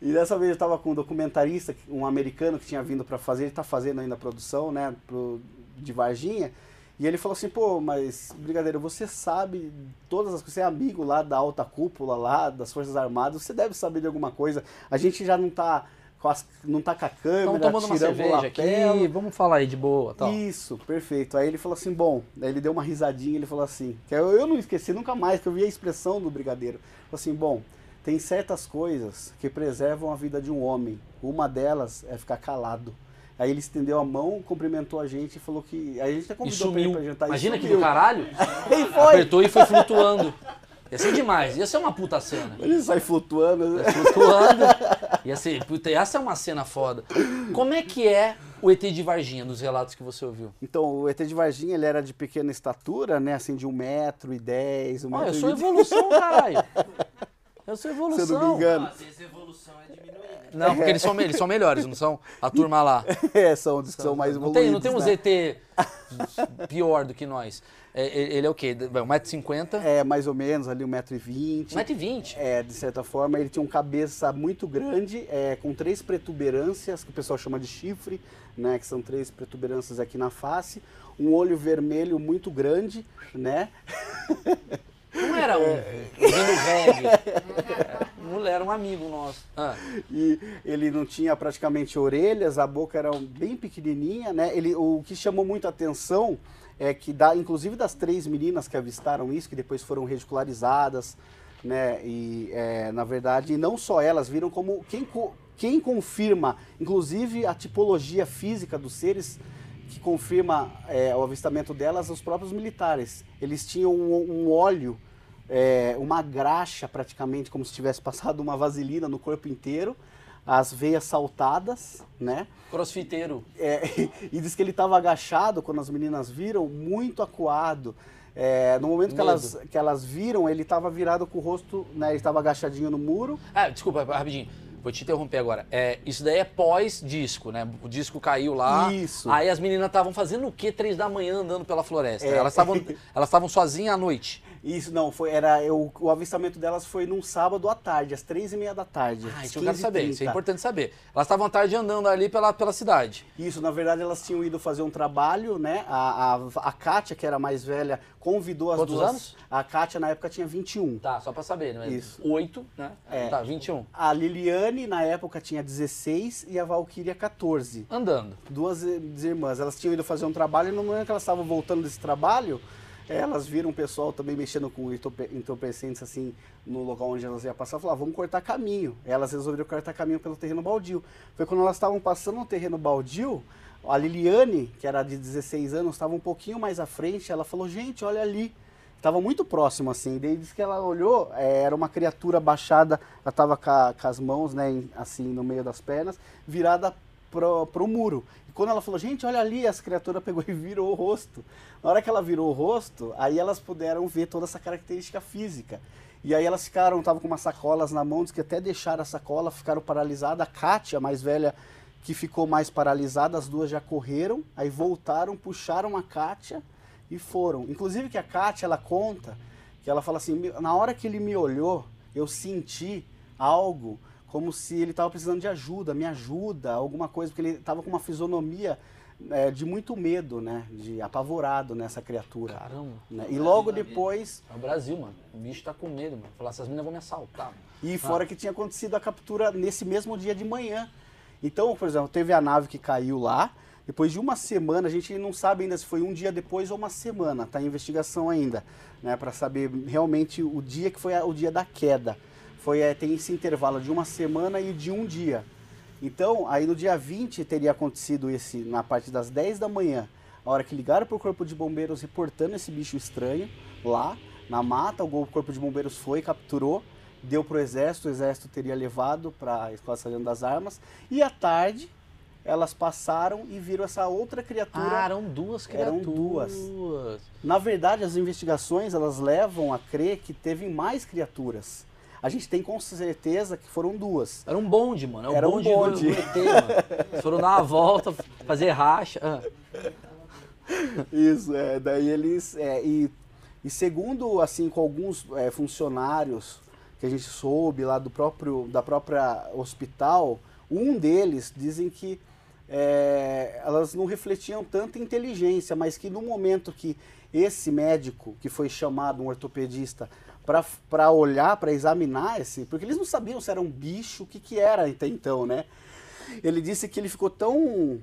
S1: E dessa vez eu estava com um documentarista, um americano que tinha vindo para fazer, ele está fazendo ainda a produção, né, pro, de Varginha. E ele falou assim, pô, mas, Brigadeiro, você sabe todas as coisas, você é amigo lá da alta cúpula lá, das Forças Armadas, você deve saber de alguma coisa. A gente já não tá as, não tá com a câmera,
S2: Estamos tomando uma cerveja aqui. Vamos falar aí de boa. Tal.
S1: Isso, perfeito. Aí ele falou assim, bom, daí ele deu uma risadinha, ele falou assim, que eu, eu não esqueci nunca mais, que eu vi a expressão do brigadeiro. Falou assim, bom, tem certas coisas que preservam a vida de um homem. Uma delas é ficar calado. Aí ele estendeu a mão, cumprimentou a gente e falou que. Aí a gente até convidou pra ele pra jantar.
S2: Imagina que do caralho. [LAUGHS]
S1: E foi!
S2: Apertou e foi flutuando. Ia ser demais. Ia ser uma puta cena.
S1: Ele sai flutuando.
S2: Flutuando. Ia ser. Puta, essa é uma cena foda. Como é que é o ET de Varginha, dos relatos que você ouviu?
S1: Então, o ET de Varginha, ele era de pequena estatura, né? Assim, de um metro e dez, um metro
S2: eu sou evolução, caralho. [LAUGHS] Eu sou
S1: Se
S2: evolução.
S1: eu não me engano.
S3: Às vezes a evolução é diminuir, né?
S2: Não, porque eles são, eles são melhores, não são? A turma lá. [LAUGHS]
S1: É, são os que são mais
S2: Não
S1: evoluídos.
S2: tem, não tem uns
S1: né?
S2: ET [LAUGHS] pior do que nós. É, é- ele é o quê? 1,50m?
S1: É, mais ou menos, ali um metro e vinte.
S2: 1,20m?
S1: É, de certa forma, ele tinha um cabeça muito grande, é, com três protuberâncias, que o pessoal chama de chifre, né? Que são três protuberâncias aqui na face. Um olho vermelho muito grande, né? [LAUGHS]
S2: Não era um vindo reggae. Não era um amigo nosso. Ah,
S1: E ele não tinha praticamente orelhas, a boca era bem pequenininha, né? Ele, o que chamou muito a atenção é que, da, inclusive das três meninas que avistaram isso, que depois foram ridicularizadas, né? E, é, na verdade, não só elas viram como quem, quem confirma, inclusive a tipologia física dos seres, que confirma é, o avistamento delas, os próprios militares. Eles tinham um, um óleo, é, uma graxa praticamente, como se tivesse [LAUGHS] passado uma vaselina no corpo inteiro, as veias saltadas, né?
S2: Crossfiteiro.
S1: É, [LAUGHS] e diz que ele estava agachado quando as meninas viram, muito acuado. É, no momento que elas, que elas viram, ele estava virado com o rosto, né? Ele estava agachadinho no muro.
S2: Ah, desculpa, rapidinho. Vou te interromper agora. É, isso daí é pós-disco, né? O disco caiu lá.
S1: Isso.
S2: Aí as meninas estavam fazendo o quê? Três da manhã andando pela floresta.
S1: É.
S2: Elas estavam [LAUGHS] elas estavam sozinhas à noite.
S1: Isso não, foi, era o, o avistamento delas foi num sábado à tarde, às três e meia da tarde.
S2: Ah, isso eu quero saber. Isso é
S1: 15h30.
S2: importante saber. Elas estavam à tarde andando ali pela, pela cidade.
S1: Isso, na verdade elas tinham ido fazer um trabalho, né? A, a, a Kátia, que era a mais velha, convidou as
S2: Quantos
S1: duas.
S2: anos?
S1: A Kátia na época tinha 21.
S2: Tá, só pra saber, né?
S1: Isso.
S2: Oito, né?
S1: É.
S2: Tá, 21.
S1: A Liliane, na época, tinha 16 e a Valkyria 14.
S2: Andando.
S1: Duas i- irmãs. Elas tinham ido fazer um trabalho e no momento que elas estavam voltando desse trabalho, eh, elas viram o pessoal também mexendo com entorpe- entorpecentes assim no local onde elas iam passar. Falaram, vamos cortar caminho. Elas resolveram cortar caminho pelo terreno baldio. Foi quando elas estavam passando no terreno baldio, a Liliane, que era de 16 anos, estava um pouquinho mais à frente. Ela falou, gente, olha ali. Tava muito próximo, assim. Daí disse que ela olhou, eh, era uma criatura baixada, ela tava com, com as mãos, né, assim, no meio das pernas, virada pro, pro muro. Quando ela falou, gente, olha ali, essa criatura pegou e virou o rosto. Na hora que ela virou o rosto, aí elas puderam ver toda essa característica física. E aí elas ficaram, estavam com umas sacolas na mão, que até deixaram a sacola, ficaram paralisadas. A Kátia, a mais velha, que ficou mais paralisada, as duas já correram, aí voltaram, puxaram a Kátia e foram. Inclusive que a Kátia, ela conta, que ela fala assim, "Me- na hora que ele me olhou, eu senti algo como se ele estava precisando de ajuda, me ajuda, alguma coisa, porque ele estava com uma fisionomia é, de muito medo, né, de apavorado nessa criatura.
S2: Caramba.
S1: né? E logo depois,
S2: É o Brasil, mano. O bicho tá com medo, mano. Falar, essas meninas vão me assaltar. mano.
S1: E fora que tinha acontecido a captura nesse mesmo dia de manhã. Então, por exemplo, teve a nave que caiu lá. Depois de uma semana, a gente não sabe ainda se foi um dia depois ou uma semana, tá em investigação ainda, né, para saber realmente o dia que foi a- o dia da queda. Foi é, tem esse intervalo de uma semana e de um dia. Então, aí no dia 20 teria acontecido esse na parte das 10 da manhã, a hora que ligaram para o corpo de bombeiros reportando esse bicho estranho lá na mata, o corpo de bombeiros foi, capturou, deu para o exército, o exército teria levado para a Escola Sargento das Armas, e à tarde elas passaram e viram essa outra criatura.
S2: Ah, eram duas
S1: Eram
S2: criaturas.
S1: duas. Na verdade, as investigações elas levam a crer que teve mais criaturas. A gente tem com certeza que foram duas.
S2: Era um bonde, mano. É o
S1: Era um
S2: bonde,
S1: bonde.
S2: Do, do ET, mano. Eles foram dar uma volta, fazer racha. Ah.
S1: Isso, é, daí eles. é, e, e segundo, assim, com alguns é, funcionários que a gente soube lá do próprio, da própria hospital, um deles dizem que é, elas não refletiam tanta inteligência, mas que no momento que esse médico, que foi chamado, um ortopedista, para olhar, para examinar esse. Porque eles não sabiam se era um bicho, o que, que era até então, né? Ele disse que ele ficou tão,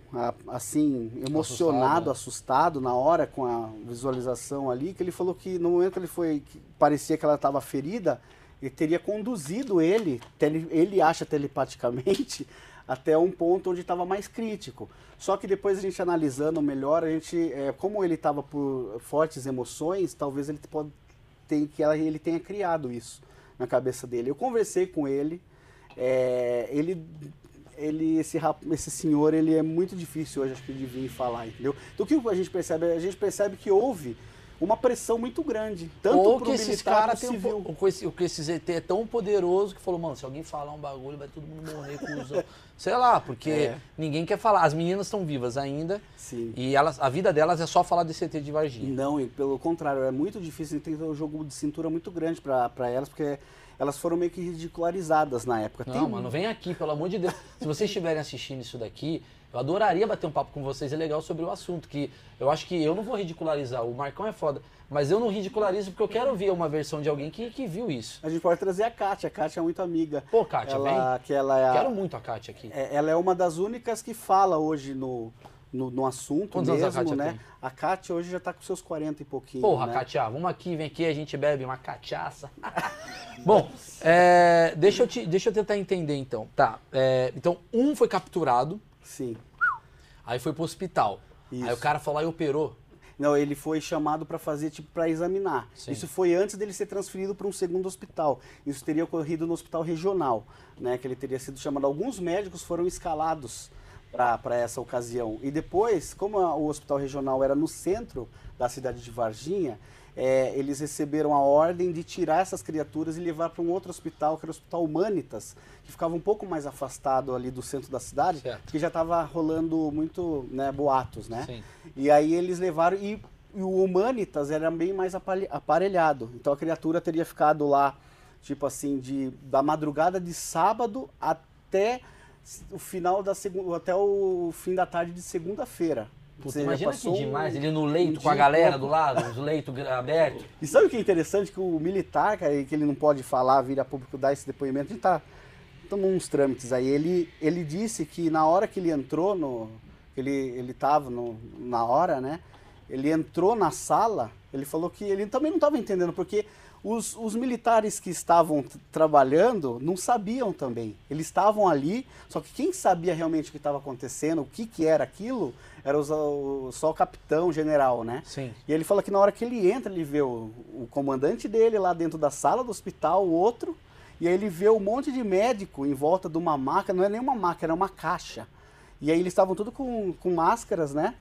S1: assim, emocionado,
S2: Assustado,
S1: assustado na hora com a visualização ali, que ele falou que no momento que ele foi, que parecia que ela estava ferida, ele teria conduzido ele, tele- ele acha telepaticamente, [LAUGHS] até um ponto onde estava mais crítico. Só que depois a gente analisando melhor, a gente, é, como ele estava por fortes emoções, talvez ele pode ter, que ela- ele tenha criado isso na cabeça dele. Eu conversei com ele, é, ele ele, esse, esse senhor, ele é muito difícil hoje, acho que, de vir falar, entendeu? Então, o que a gente percebe? A gente percebe que houve uma pressão muito grande, tanto
S2: Ou que esses caras têm um po- ou que esse, ou que esse ZT é tão poderoso que falou, mano, se alguém falar um bagulho, vai todo mundo morrer, cuzão. [LAUGHS] Sei lá, porque
S1: É.
S2: ninguém quer falar. As meninas estão vivas ainda
S1: Sim.
S2: e elas, a vida delas é só falar desse ET de Varginha.
S1: Não, e pelo contrário, é muito difícil, tem um jogo de cintura muito grande para elas, porque elas foram meio que ridicularizadas na época.
S2: Não,
S1: Tem-
S2: mano, vem aqui, pelo amor de Deus. Se vocês estiverem assistindo isso daqui, eu adoraria bater um papo com vocês, é legal sobre o assunto, que eu acho que eu não vou ridicularizar, o Marcão é foda, mas eu não ridicularizo porque eu quero ver uma versão de alguém que, que viu isso.
S1: A gente pode trazer a Kátia, a Kátia é muito amiga.
S2: Pô, Kátia,
S1: ela, Que ela é, a-
S2: Quero muito a Kátia aqui.
S1: é- ela é uma das únicas que fala hoje no, no, no assunto
S2: Quantos
S1: mesmo,
S2: a Kátia
S1: né?
S2: tem?
S1: A Kátia hoje já tá com seus 40 e pouquinho,
S2: Porra,
S1: né?
S2: Kátia, vamos aqui, vem aqui, a gente bebe uma cachaça. [LAUGHS] Bom, é, deixa, eu te, deixa eu tentar entender então. Tá. é, então, um foi capturado,
S1: Sim.
S2: aí foi pro hospital. Aí
S1: Isso.
S2: o cara falou e operou.
S1: Não, ele foi chamado para fazer, tipo, para examinar.
S2: Sim.
S1: Isso foi antes dele ser transferido para um segundo hospital. Isso teria ocorrido no hospital regional, né? Que ele teria sido chamado. Alguns médicos foram escalados para essa ocasião. E depois, como a- o hospital regional era no centro da cidade de Varginha, é, eles receberam a ordem de tirar essas criaturas e levar para um outro hospital, que era o Hospital Humanitas, que ficava um pouco mais afastado ali do centro da cidade,
S2: Certo.
S1: porque já estava rolando muito né, boatos, né?
S2: Sim.
S1: E aí eles levaram e, e o Humanitas era bem mais aparelhado. Então a criatura teria ficado lá, tipo assim, de da madrugada de sábado até o final da segunda, até o fim da tarde de segunda-feira.
S2: Puta,
S1: seja,
S2: imagina que
S1: passou um-
S2: demais, ele no leito
S1: um
S2: com a galera do lado, os leitos abertos.
S1: E sabe o que é interessante? Que o militar, cara, que ele não pode falar, vir a público dar esse depoimento, a gente tá tomando uns trâmites aí. Ele, ele disse que na hora que ele entrou no. Ele, ele tava no, na hora, né? Ele entrou na sala, ele falou que ele também não estava entendendo, porque os, os militares que estavam trabalhando não sabiam também. Eles estavam ali, só que quem sabia realmente o que estava acontecendo, o que, que era aquilo, era os- o- só o capitão, o general, né?
S2: Sim.
S1: E ele fala que na hora que ele entra, ele vê o, o comandante dele lá dentro da sala do hospital, o outro, e aí ele vê um monte de médico em volta de uma maca, não é nem uma maca, era uma caixa. E aí eles estavam tudo com, com máscaras, né?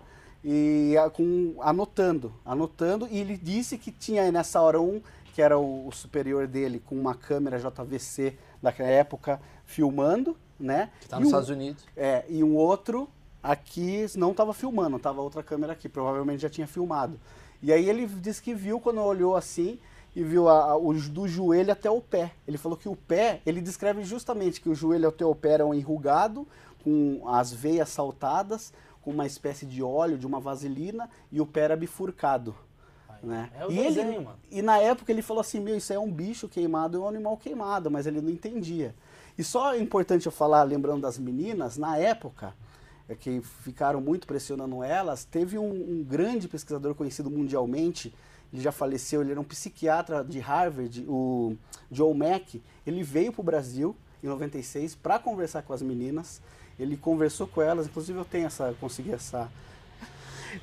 S1: E a- com, anotando, anotando, e ele disse que tinha aí nessa hora um, que era o, o superior dele, com uma câmera JVC daquela época, filmando, né?
S2: Que tá nos
S1: o-
S2: Estados Unidos.
S1: é, e um outro aqui não estava filmando, estava outra câmera aqui, provavelmente já tinha filmado. E aí ele disse que viu quando olhou assim e viu a, a- o, do joelho até o pé. Ele falou que o pé, ele descreve justamente que o joelho até o pé era um enrugado, com as veias saltadas, com uma espécie de óleo, de uma vaselina, e o pé era bifurcado. Né?
S2: É o
S1: e,
S2: desenho,
S1: ele,
S2: mano.
S1: e na época ele falou assim, meu, isso é um bicho queimado, é um animal queimado, mas ele não entendia. E só é importante eu falar, lembrando das meninas, na época, é que ficaram muito pressionando elas, teve um, um grande pesquisador conhecido mundialmente, ele já faleceu, ele era um psiquiatra de Harvard, o Joe Mack, ele veio para o Brasil em 96 para conversar com as meninas, ele conversou com elas, inclusive eu tenho essa, consegui essa,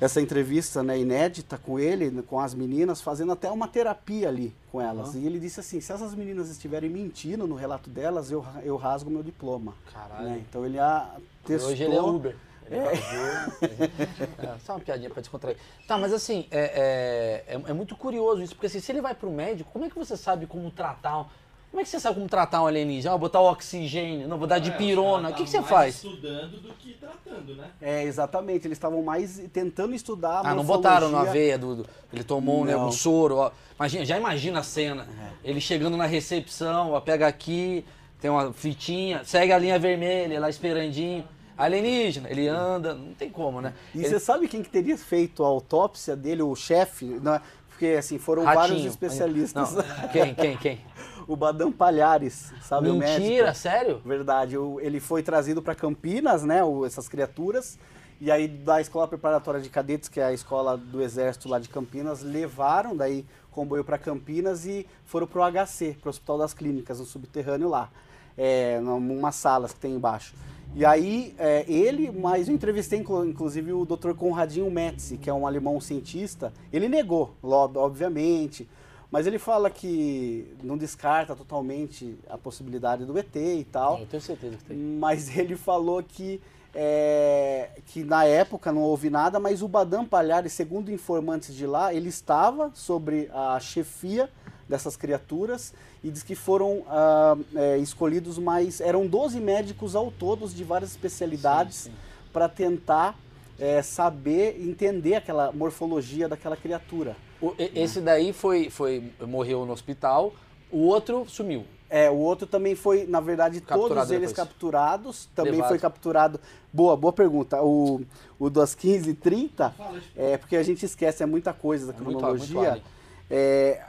S1: essa entrevista né, inédita com ele, com as meninas, fazendo até uma terapia ali com elas. E ele disse assim, se essas meninas estiverem mentindo no relato delas, eu, eu rasgo meu diploma.
S2: Caralho.
S1: né? Então ele atestou...
S2: Hoje ele é Uber. Ele é. é, só uma piadinha pra descontrair. Tá, mas assim, é, é, é, é muito curioso isso, porque assim, se ele vai pro médico, como é que você sabe como tratar. Como é que você sabe como tratar um alienígena? Ah, botar o oxigênio, não, vou dar de
S3: É,
S2: pirona. O que, que você
S3: mais
S2: faz?
S3: estudando do que tratando, né?
S1: É, exatamente. Eles estavam mais tentando estudar
S2: Ah, não botaram na veia do. do- ele tomou um, né,
S1: Não.
S2: um soro. Ó. Imagina, já imagina a cena. Ele chegando na recepção, ó, pega aqui, tem uma fitinha, segue a linha vermelha, lá esperandinho. Alienígena, ele anda, não tem como, né?
S1: E
S2: Ele-
S1: você sabe quem que teria feito a autópsia dele, o chefe? Né? Porque assim, foram vários
S2: Ratinho.
S1: especialistas.
S2: Não, quem, quem, quem? [LAUGHS]
S1: o Badam Palhares, sabe o médico?
S2: Mentira, sério?
S1: Verdade, ele foi trazido para Campinas, né, o- essas criaturas, e aí da Escola Preparatória de Cadetes, que é a escola do Exército lá de Campinas, levaram daí comboio para Campinas e foram pro HC, pro Hospital das Clínicas, no subterrâneo lá, é, numa salas que tem embaixo. E aí, é, ele, mas eu entrevistei inclu- inclusive o Dr. Conradinho Metzi, que é um alemão cientista, ele negou, obviamente, mas ele fala que não descarta totalmente a possibilidade do ET e tal.
S2: Eu tenho certeza que tem.
S1: Mas [LAUGHS] ele falou que, é, que na época não houve nada, mas o Badam Palhares, segundo informantes de lá, ele estava sobre a chefia dessas criaturas e diz que foram ah, é, escolhidos mais. Eram 12 médicos ao todos de várias especialidades para tentar é, saber, entender aquela morfologia daquela criatura.
S2: O- esse daí foi, foi, morreu no hospital, o outro sumiu.
S1: É, o outro também foi, na verdade,
S2: Capturado
S1: todos eles
S2: depois.
S1: capturados. Também
S2: Levado.
S1: foi capturado. Boa, boa pergunta. O, o das 15 e 30, é porque a gente esquece, é muita coisa da
S2: É muito-
S1: cronologia.
S2: muito além.
S1: É,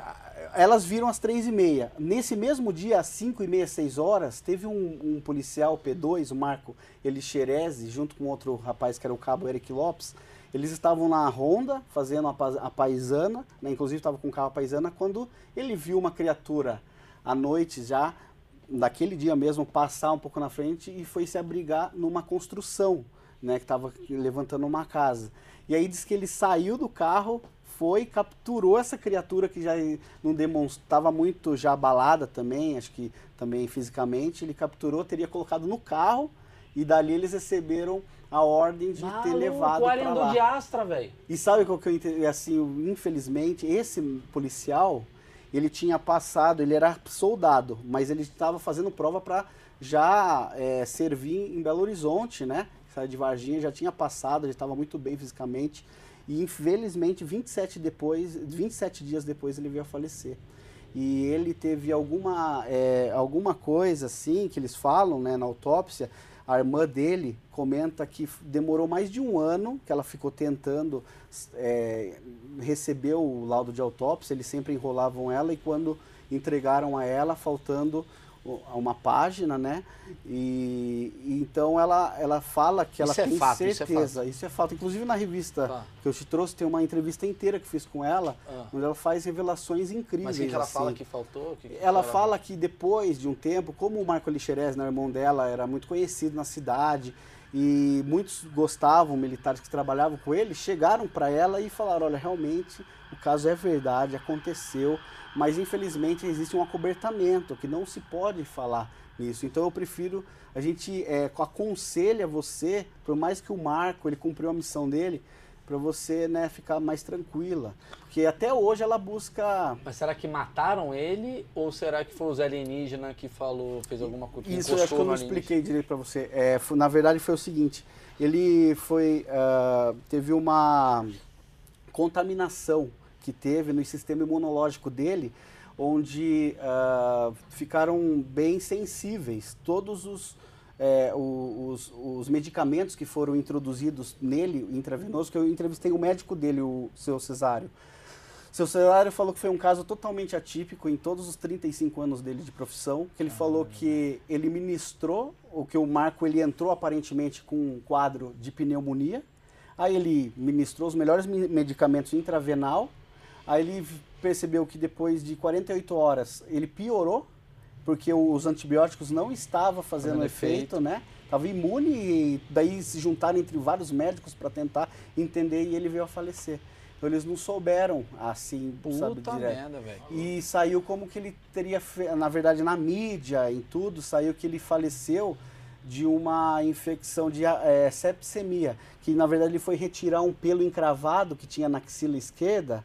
S1: elas viram às 3 e meia. Nesse mesmo dia, às 5 e meia, 6 horas, teve um, um policial P2, o Marco Elixerese, junto com outro rapaz que era o cabo Eric Lopes. Eles estavam na ronda, fazendo a, a paisana, né? inclusive estava com o carro paisana, quando ele viu uma criatura à noite já, naquele dia mesmo, passar um pouco na frente e foi se abrigar numa construção, né, que estava levantando uma casa. E aí diz que ele saiu do carro, foi, capturou essa criatura que já não demonstrava muito já abalada também, acho que também fisicamente, ele capturou, teria colocado no carro e dali eles receberam a ordem de ter levado
S2: o
S1: para lá.
S2: de Astra, velho.
S1: E sabe qual que eu entendi? Assim, infelizmente, esse policial, ele tinha passado, ele era soldado, mas ele estava fazendo prova para já é, servir em Belo Horizonte, né? Saiu de Varginha, já tinha passado, ele estava muito bem fisicamente. E infelizmente, 27, depois, 27 dias depois, ele veio a falecer. E ele teve alguma, é, alguma coisa assim, que eles falam né, na autópsia, a irmã dele comenta que demorou mais de um ano que ela ficou tentando é, receber o laudo de autópsia, eles sempre enrolavam ela e quando entregaram a ela, faltando uma página, né? E, e então ela, ela fala que ela
S2: Isso é
S1: tem
S2: fato, isso é
S1: certeza, isso é fato. Inclusive na revista
S2: Tá.
S1: que eu te trouxe, tem uma entrevista inteira que fiz com ela,
S2: Ah.
S1: onde ela faz revelações incríveis.
S2: Mas o que, que ela
S1: assim.
S2: fala que faltou? Que que
S1: Ela fala que depois de um tempo, como o Marco Alixerez, né, irmão dela, era muito conhecido na cidade e muitos gostavam, militares que trabalhavam com ele, chegaram para ela e falaram: olha, realmente o caso é verdade, aconteceu, mas infelizmente existe um acobertamento que não se pode falar nisso. Então eu prefiro, a gente é, aconselha você, por mais que o Marco ele cumpriu a missão dele, para você né, ficar mais tranquila. Porque até hoje ela busca
S2: Mas será que mataram ele ou será que foi os alienígenas que falou, fez alguma coisa?
S1: Isso eu acho que eu não expliquei direito para você. É, fo- na verdade foi o seguinte, ele foi ah, teve uma contaminação que teve no sistema imunológico dele, onde ah, ficaram bem sensíveis todos os, é, os, os medicamentos que foram introduzidos nele, intravenoso, que eu entrevistei o médico dele, o seu Cesário. Seu Cesário falou que foi um caso totalmente atípico em todos os 35 anos dele de profissão, que ele falou que ele ministrou, o que o Marco ele entrou aparentemente com um quadro de pneumonia, aí ele ministrou os melhores me- medicamentos intravenal, aí ele percebeu que depois de 48 horas ele piorou, porque os antibióticos não estavam fazendo
S2: Fazendo
S1: efeito,
S2: efeito.
S1: né? Tava imune e daí se juntaram entre vários médicos para tentar entender e ele veio a falecer. Então eles não souberam assim, sabe,
S2: Puta
S1: direto.
S2: merda.
S1: E saiu como que ele teria, na verdade, na mídia, em tudo, saiu que ele faleceu de uma infecção de eh, sepsemia, que na verdade ele foi retirar um pelo encravado que tinha na axila esquerda,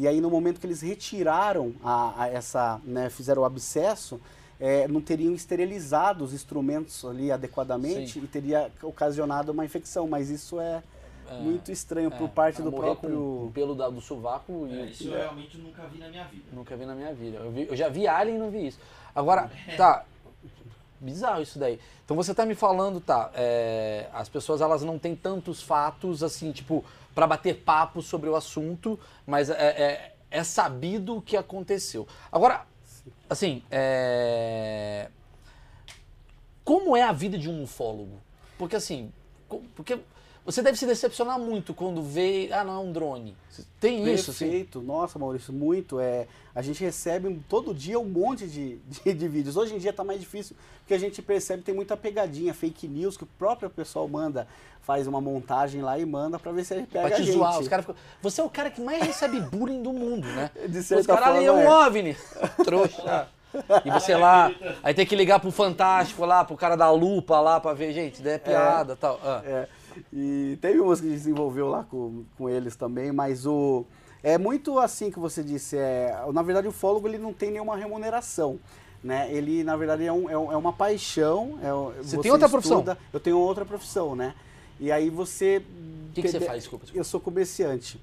S1: e aí no momento que eles retiraram a, a essa, né, fizeram o abscesso, eh, não teriam esterilizado os instrumentos ali adequadamente
S2: Sim.
S1: e teria ocasionado uma infecção, mas isso é, muito estranho por parte
S2: É,
S1: do próprio...
S2: com pelo da- do sovaco e
S3: É, isso eu realmente nunca vi na minha vida.
S2: Nunca vi na minha vida. Eu, vi- eu já vi Alien e não vi isso. Agora, tá. Bizarro isso daí. Então você tá me falando, tá? é, as pessoas elas não têm tantos fatos assim, tipo, pra bater papo sobre o assunto, mas é, é- é sabido o que aconteceu. Agora, assim, como é a vida de um ufólogo? Porque assim, porque você deve se decepcionar muito quando vê, ah, não é um drone. Tem isso, assim?
S1: Perfeito. Nossa, Maurício, muito. É, a gente recebe todo dia um monte de, [LAUGHS] de, de vídeos. Hoje em dia está mais difícil, porque a gente percebe que tem muita pegadinha, fake news, que o próprio pessoal manda, faz uma montagem lá e manda para ver se ele pega
S2: Pra te
S1: a gente.
S2: zoar. Os caras ficam... Você é o cara que mais recebe bullying do mundo, né? [LAUGHS]
S1: De
S2: Os
S1: certa
S2: caras ali é um
S1: é.
S2: OVNI. [LAUGHS] Trouxa. E você lá, aí tem que ligar pro Fantástico lá, pro cara da lupa lá pra ver, gente, daí é piada e tal. Ah.
S1: É, e teve umas que desenvolveu lá com, com eles também, mas o é muito assim que você disse. É, na verdade, o fólogo ele não tem nenhuma remuneração. Né? Ele, na verdade, é, um- é um- é uma paixão. é um-
S2: Você tem outra profissão?
S1: estuda- Eu tenho outra profissão, né? E aí você...
S2: O que, que você faz? Desculpa. desculpa.
S1: Eu sou comerciante.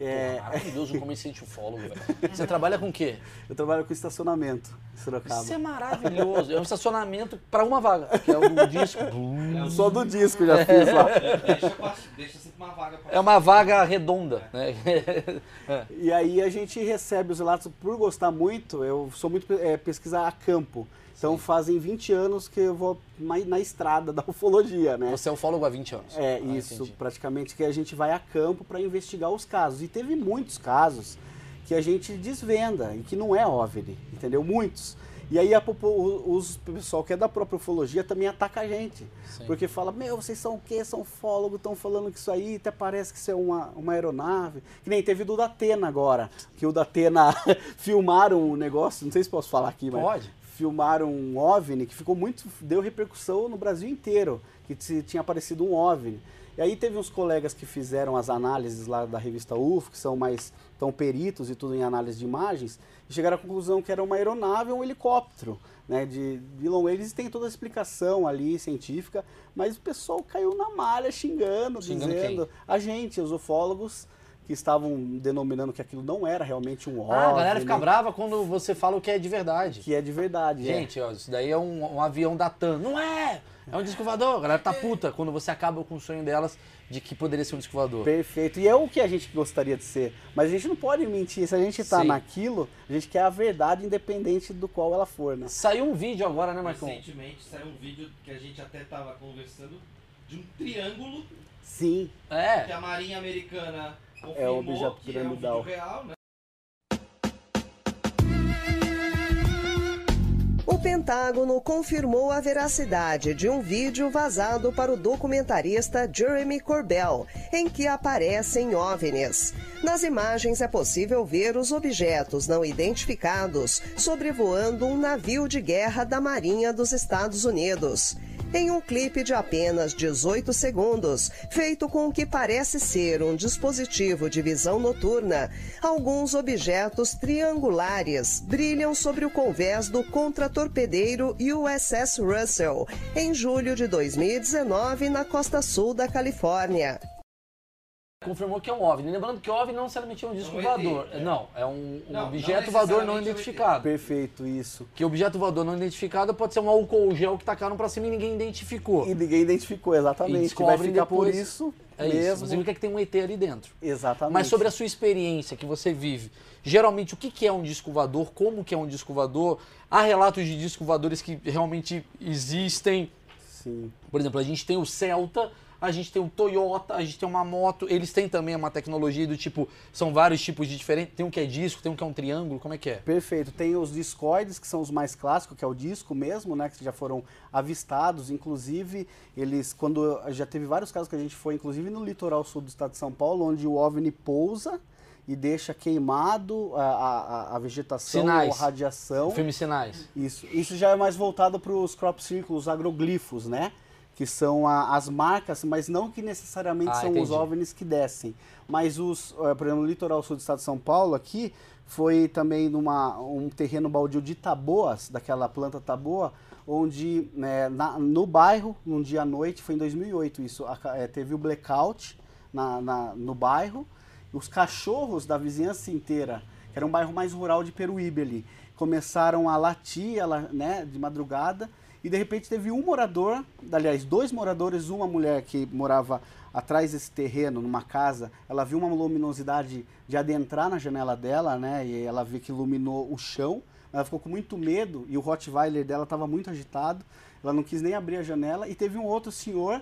S1: É,
S2: Pô, maravilhoso um comerciante ufólogo, velho. Você [LAUGHS] trabalha com o quê?
S1: eu trabalho com estacionamento em Sorocaba.
S2: Isso é maravilhoso. É um estacionamento pra uma vaga, que é o do disco. [LAUGHS]
S1: Só do disco já fiz lá.
S3: Deixa, deixa sempre uma vaga pra
S2: É uma vaga redonda, né? [LAUGHS] É.
S1: E aí a gente recebe os relatos, por gostar muito, eu sou muito é, pesquisar a campo. Então fazem 20 anos que eu vou na, estrada [LAUGHS] da ufologia, né?
S2: Você é ufólogo há 20 anos.
S1: É,
S2: Ah,
S1: isso,
S2: entendi.
S1: praticamente, que a gente vai a campo para investigar os casos. E teve muitos casos que a gente desvenda e que não é OVNI, entendeu? Muitos. E aí a, o- os o pessoal que é da própria ufologia também ataca a gente.
S2: Sim.
S1: Porque fala, meu, vocês são o quê? São ufólogos, estão falando que isso aí até parece que isso é uma, uma aeronave. Que nem teve do Datena agora. Que o Datena [LAUGHS] filmaram um negócio, não sei se posso falar aqui, mas
S2: Pode.
S1: Filmaram um OVNI que ficou muito. deu repercussão no Brasil inteiro, que tinha aparecido um OVNI. E aí teve uns colegas que fizeram as análises lá da revista UFO, que são mais tão peritos e tudo em análise de imagens, e chegaram à conclusão que era uma aeronave ou um helicóptero. Né, de, de long eles têm toda a explicação ali científica, mas o pessoal caiu na malha xingando,
S2: Xingando
S1: dizendo a gente, os ufólogos que estavam denominando que aquilo não era realmente um OVNI,
S2: Ah, a galera fica brava quando você fala o que é de verdade.
S1: que é de verdade. é.
S2: Gente, ó, isso daí é um, um avião da TAM. Não é! É um disco voador. A galera tá puta quando você acaba com o sonho delas de que poderia ser um disco voador.
S1: Perfeito. E é o que a gente gostaria de ser. Mas a gente não pode mentir. Se a gente tá
S2: Sim.
S1: naquilo, a gente quer a verdade independente do qual ela for, né?
S2: Saiu um vídeo agora, né, Marcão?
S3: Recentemente saiu um vídeo que a gente até tava conversando de um triângulo
S1: Sim.
S3: que
S2: É.
S3: a Marinha Americana
S1: É
S3: confirmou
S1: objeto
S3: que é um
S1: piramidal.
S4: O Pentágono confirmou a veracidade de um vídeo vazado para o documentarista Jeremy Corbell, em que aparecem OVNIs. Nas imagens é possível ver os objetos não identificados sobrevoando um navio de guerra da Marinha dos Estados Unidos. Em um clipe de apenas 18 segundos, feito com o que parece ser um dispositivo de visão noturna, alguns objetos triangulares brilham sobre o convés do contratorpedeiro USS Russell, em julho de 2019, na costa sul da Califórnia.
S2: Confirmou que é um OVNI. Lembrando que OVNI não necessariamente é um disco
S3: É um ET,
S2: voador.
S3: é.
S2: Não, é um, um
S3: Não,
S2: objeto
S3: não
S2: voador não
S3: é
S2: identificado.
S1: Perfeito, isso.
S2: Que objeto voador não identificado pode ser um álcool gel que tacaram pra cima e ninguém identificou.
S1: E ninguém identificou
S2: E
S1: exatamente. Vai
S2: descobrem
S1: ficar por
S2: depois.
S1: isso
S2: É isso.
S1: mesmo.
S2: Você vê que tem um ET ali dentro.
S1: Exatamente.
S2: Mas sobre a sua experiência que você vive, geralmente o que que é um disco voador, como que é um disco voador, há relatos de disco voadores que realmente existem.
S1: Sim.
S2: Por exemplo, a gente tem o Celta, a gente tem o Toyota, a gente tem uma moto, eles têm também uma tecnologia do tipo, são vários tipos de diferentes, tem um que é disco, tem um que é um triângulo, como é que é?
S1: Perfeito. Tem os discoides, que são os mais clássicos, que é o disco mesmo, né? Que já foram avistados. Inclusive, eles, quando já teve vários casos que a gente foi, inclusive no litoral sul do estado de São Paulo, onde o OVNI pousa e deixa queimado a, a, a vegetação
S2: Sinais.
S1: ou radiação.
S2: O filme Sinais.
S1: Isso. Isso já é mais voltado para os crop circles, os agroglifos, né? Que são a- as marcas, mas não que necessariamente
S2: Ah,
S1: são os
S2: entendi.
S1: OVNIs que descem. Mas os, eh, por exemplo, no litoral sul do estado de São Paulo, aqui, foi também numa, um terreno baldio de taboas, daquela planta taboa, onde né, na- no bairro, num dia à noite, foi em 2008 isso, aca- eh, teve o blackout na, na- no bairro, os cachorros da vizinhança inteira, que era um bairro mais rural de Peruíbe ali, começaram a latir ela, né, de madrugada e de repente teve um morador, aliás, dois moradores, uma mulher que morava atrás desse terreno, numa casa, ela viu uma luminosidade de adentrar na janela dela, né, e ela viu que iluminou o chão, ela ficou com muito medo e o Rottweiler dela estava muito agitado, ela não quis nem abrir a janela e teve um outro senhor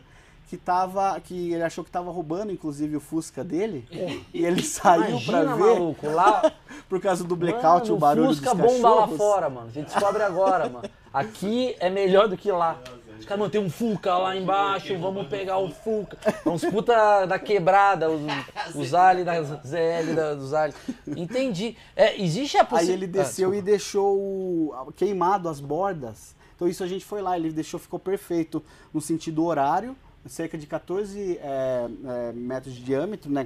S1: que tava, que ele achou que estava roubando, inclusive o Fusca dele, e ele saiu para ver
S2: maluco, lá... [LAUGHS]
S1: por causa do blackout,
S2: Mano,
S1: o barulho
S2: Fusca
S1: dos
S2: bomba lá
S1: cachorros.
S2: fora, mano. A gente descobre agora, mano. Aqui é melhor do que lá. Os caras, mano, tem um Fuca lá embaixo, vamos pegar o Fuca. É uns puta da quebrada, os, os Ali da ZL da, dos Ali. Entendi. É, existe a
S1: Aí
S2: possibilidade...
S1: ele desceu e deixou queimado as bordas. Então isso a gente foi lá, ele deixou, ficou perfeito no sentido horário, cerca de 14 é, é, metros de diâmetro, né?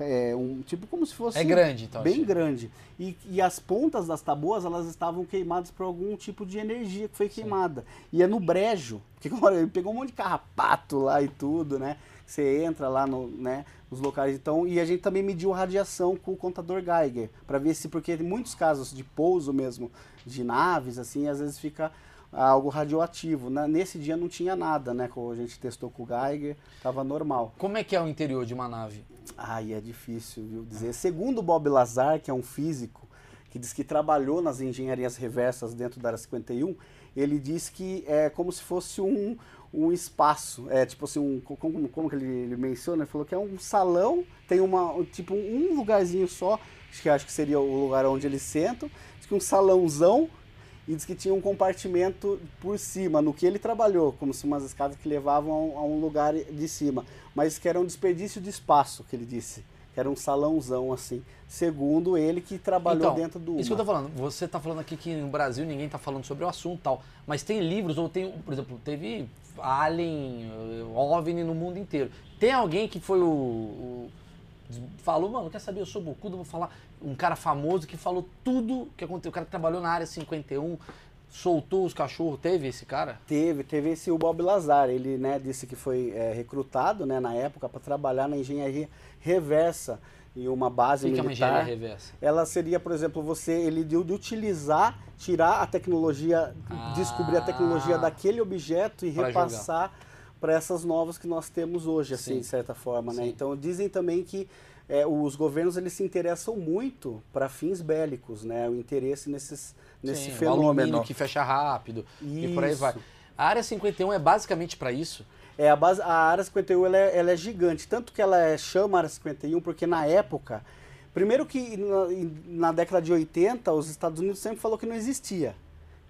S1: É, um, tipo como se fosse
S2: É grande, então.
S1: bem
S2: assim.
S1: grande. E, e as pontas das tabuas, elas estavam queimadas por algum tipo de energia que foi queimada. E é no brejo, porque [LAUGHS] agora ele pegou um monte de carrapato lá e tudo, né? Você entra lá no, né, nos locais. Então, e a gente também mediu radiação com o contador Geiger, para ver se, porque tem muitos casos de pouso mesmo, de naves, assim, às vezes fica algo radioativo. né? Nesse dia não tinha nada, né? A gente testou com o Geiger, tava normal.
S2: Como é que é o interior de uma nave?
S1: Ai, é difícil, viu, dizer. Segundo Bob Lazar, que é um físico, que diz que trabalhou nas engenharias reversas dentro da Área 51, ele diz que é como se fosse um, um espaço, é tipo assim, um, como, como que ele, ele menciona? Ele falou que é um salão, tem uma, um- tipo um lugarzinho só, que acho que seria o lugar onde eles sentam, diz que um salãozão, e diz que tinha um compartimento por cima, no que ele trabalhou, como se umas escadas que levavam a um, a um lugar de cima, mas que era um desperdício de espaço, que ele disse. Que era um salãozão assim, segundo ele que trabalhou
S2: Então,
S1: dentro do
S2: Isso que eu
S1: UMA.
S2: tô falando. Você tá falando aqui que no Brasil ninguém tá falando sobre o assunto e tal. Mas tem livros, ou tem, por exemplo, teve Alien, eh, OVNI no mundo inteiro. Tem alguém que foi o. o- falou, mano, quer saber? Eu sou bocudo, vou falar. Um cara famoso que falou tudo que aconteceu. O cara que trabalhou na área 51, soltou os cachorros. Teve esse cara?
S1: Teve, teve esse o Bob Lazar, ele né, disse que foi é, recrutado né, na época para trabalhar na engenharia reversa em uma base
S2: que que é uma
S1: militar.
S2: engenharia reversa?
S1: Ela seria, por exemplo, você ele de, de utilizar, tirar a tecnologia,
S2: Ah.
S1: descobrir a tecnologia daquele objeto e repassar para essas novas que nós temos hoje, assim,
S2: Sim.
S1: de certa forma, né?
S2: Sim.
S1: Então dizem também que é, os governos eles se interessam muito para fins bélicos, né? O interesse nesses, nesse
S2: Sim,
S1: fenômeno.
S2: que fecha rápido e por aí
S1: Isso.
S2: vai. A área 51 é basicamente para isso.
S1: É, a, base, a Área 51 ela é, ela é gigante, tanto que ela é, chama Área 51 porque na época, primeiro que na, na década de 80, os Estados Unidos sempre falou que não existia.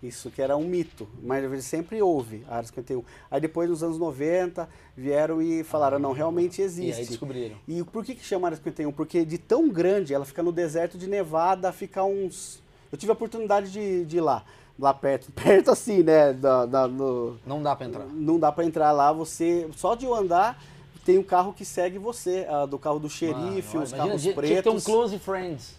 S1: Isso, que era um mito, mas sempre houve a Área 51. Aí depois, nos anos 90, vieram e falaram, não, realmente
S2: E
S1: existe.
S2: aí descobriram.
S1: E por que, que chama Área 51? Porque de tão grande, ela fica no deserto de Nevada, fica uns... Eu tive a oportunidade de, de ir lá, lá perto, [LAUGHS] perto assim, né, da, da- no,
S2: Não dá para entrar.
S1: não dá pra entrar lá, você só de eu andar tem um carro que segue você, do carro do xerife, os carros pretos.
S2: Tinha que ter um Close Friends.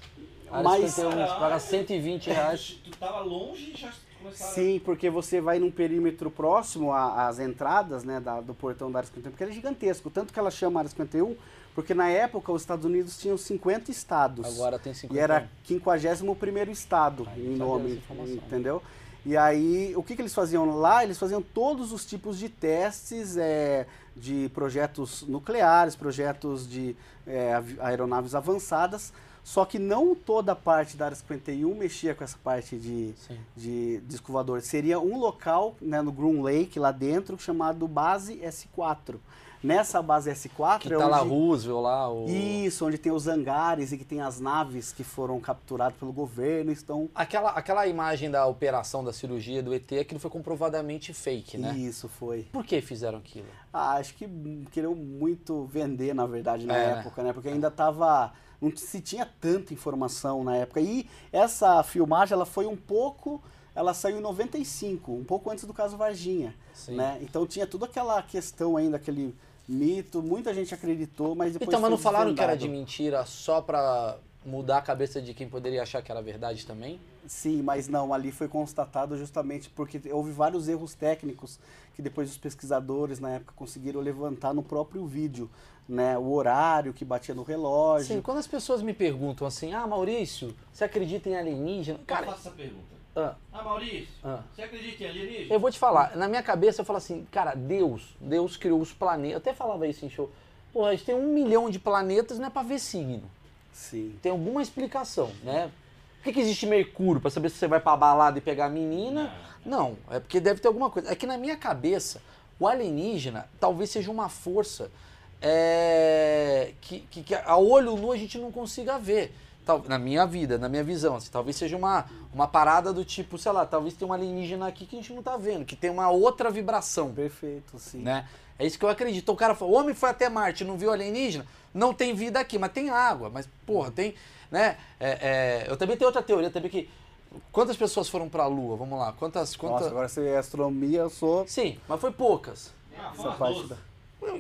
S1: Mas-
S2: 51, você paga 120 reais.
S3: Tu tava longe e já começaram
S1: Sim, porque você vai num perímetro próximo às entradas né, da- do portão da Área 51, porque ele é gigantesco. Tanto que ela chama Área 51, porque na época os Estados Unidos tinham 50 estados.
S2: Agora tem 50.
S1: E era 51 estado
S2: Ah,
S1: em nome, entendeu? E aí, o que, que eles faziam lá? Eles faziam todos os tipos de testes é, de projetos nucleares, projetos de é, aeronaves avançadas, só que não toda a parte da Área 51 mexia com essa parte de,
S2: Sim.
S1: de disco voador. Seria um local né, no Groom Lake, lá dentro, chamado Base S4. Nessa base S4
S2: Que
S1: é
S2: tá lá
S1: onde...
S2: Roosevelt lá, o...
S1: Isso, onde tem os hangares e que tem as naves que foram capturadas pelo governo estão.
S2: Aquela, aquela imagem da operação da cirurgia do ET, aquilo foi comprovadamente fake, né?
S1: Isso foi.
S2: Por que fizeram aquilo?
S1: Ah, acho que hum, queriam muito vender, na verdade, na
S2: É,
S1: época, né? Porque ainda tava. Não se tinha tanta informação na época. E essa filmagem, ela foi um pouco. Ela saiu em 95, um pouco antes do caso Varginha.
S2: Sim.
S1: Né? Então tinha toda aquela questão ainda, aquele mito, muita gente acreditou, mas depois.
S2: então, mas não falaram que era de mentira só pra mudar a cabeça de quem poderia achar que era verdade também?
S1: Sim, mas não, ali foi constatado justamente porque houve vários erros técnicos que depois os pesquisadores na época conseguiram levantar no próprio vídeo, né? O horário que batia no relógio.
S2: Sim, quando as pessoas me perguntam assim, ah, Maurício, você acredita em alienígena?
S3: Cara, eu faço essa pergunta.
S2: ah,
S3: Ah, Maurício,
S2: Ah.
S3: você acredita em alienígena?
S2: eu vou te falar, na minha cabeça eu falo assim, cara, Deus, Deus criou os planetas. Eu até falava isso em show. Pô, a gente tem um milhão de planetas, não é pra ver signo.
S1: Sim.
S2: Tem alguma explicação, né? Por que, que existe Mercúrio? Pra saber se você vai pra balada e pegar a menina? Não, é porque deve ter alguma coisa. É que na minha cabeça, o alienígena talvez seja uma força é, que, que, que a olho nu a gente não consiga ver. Tal- na minha vida, na minha visão. assim, talvez seja uma, uma parada do tipo, sei lá, talvez tenha um alienígena aqui que a gente não tá vendo, que tem uma outra vibração
S1: Perfeito, sim.
S2: né? É isso que eu acredito. Então o cara falou, o homem foi até Marte, não viu alienígena? Não tem vida aqui, mas tem água. Mas, porra, tem, né? É, é, eu também tenho outra teoria também que... Quantas pessoas foram pra Lua? Vamos lá. Quantas... quantas...
S1: Nossa, agora você é astronomia, eu sou
S2: Sim, mas foi poucas.
S1: Essa parte
S3: 12.
S1: da...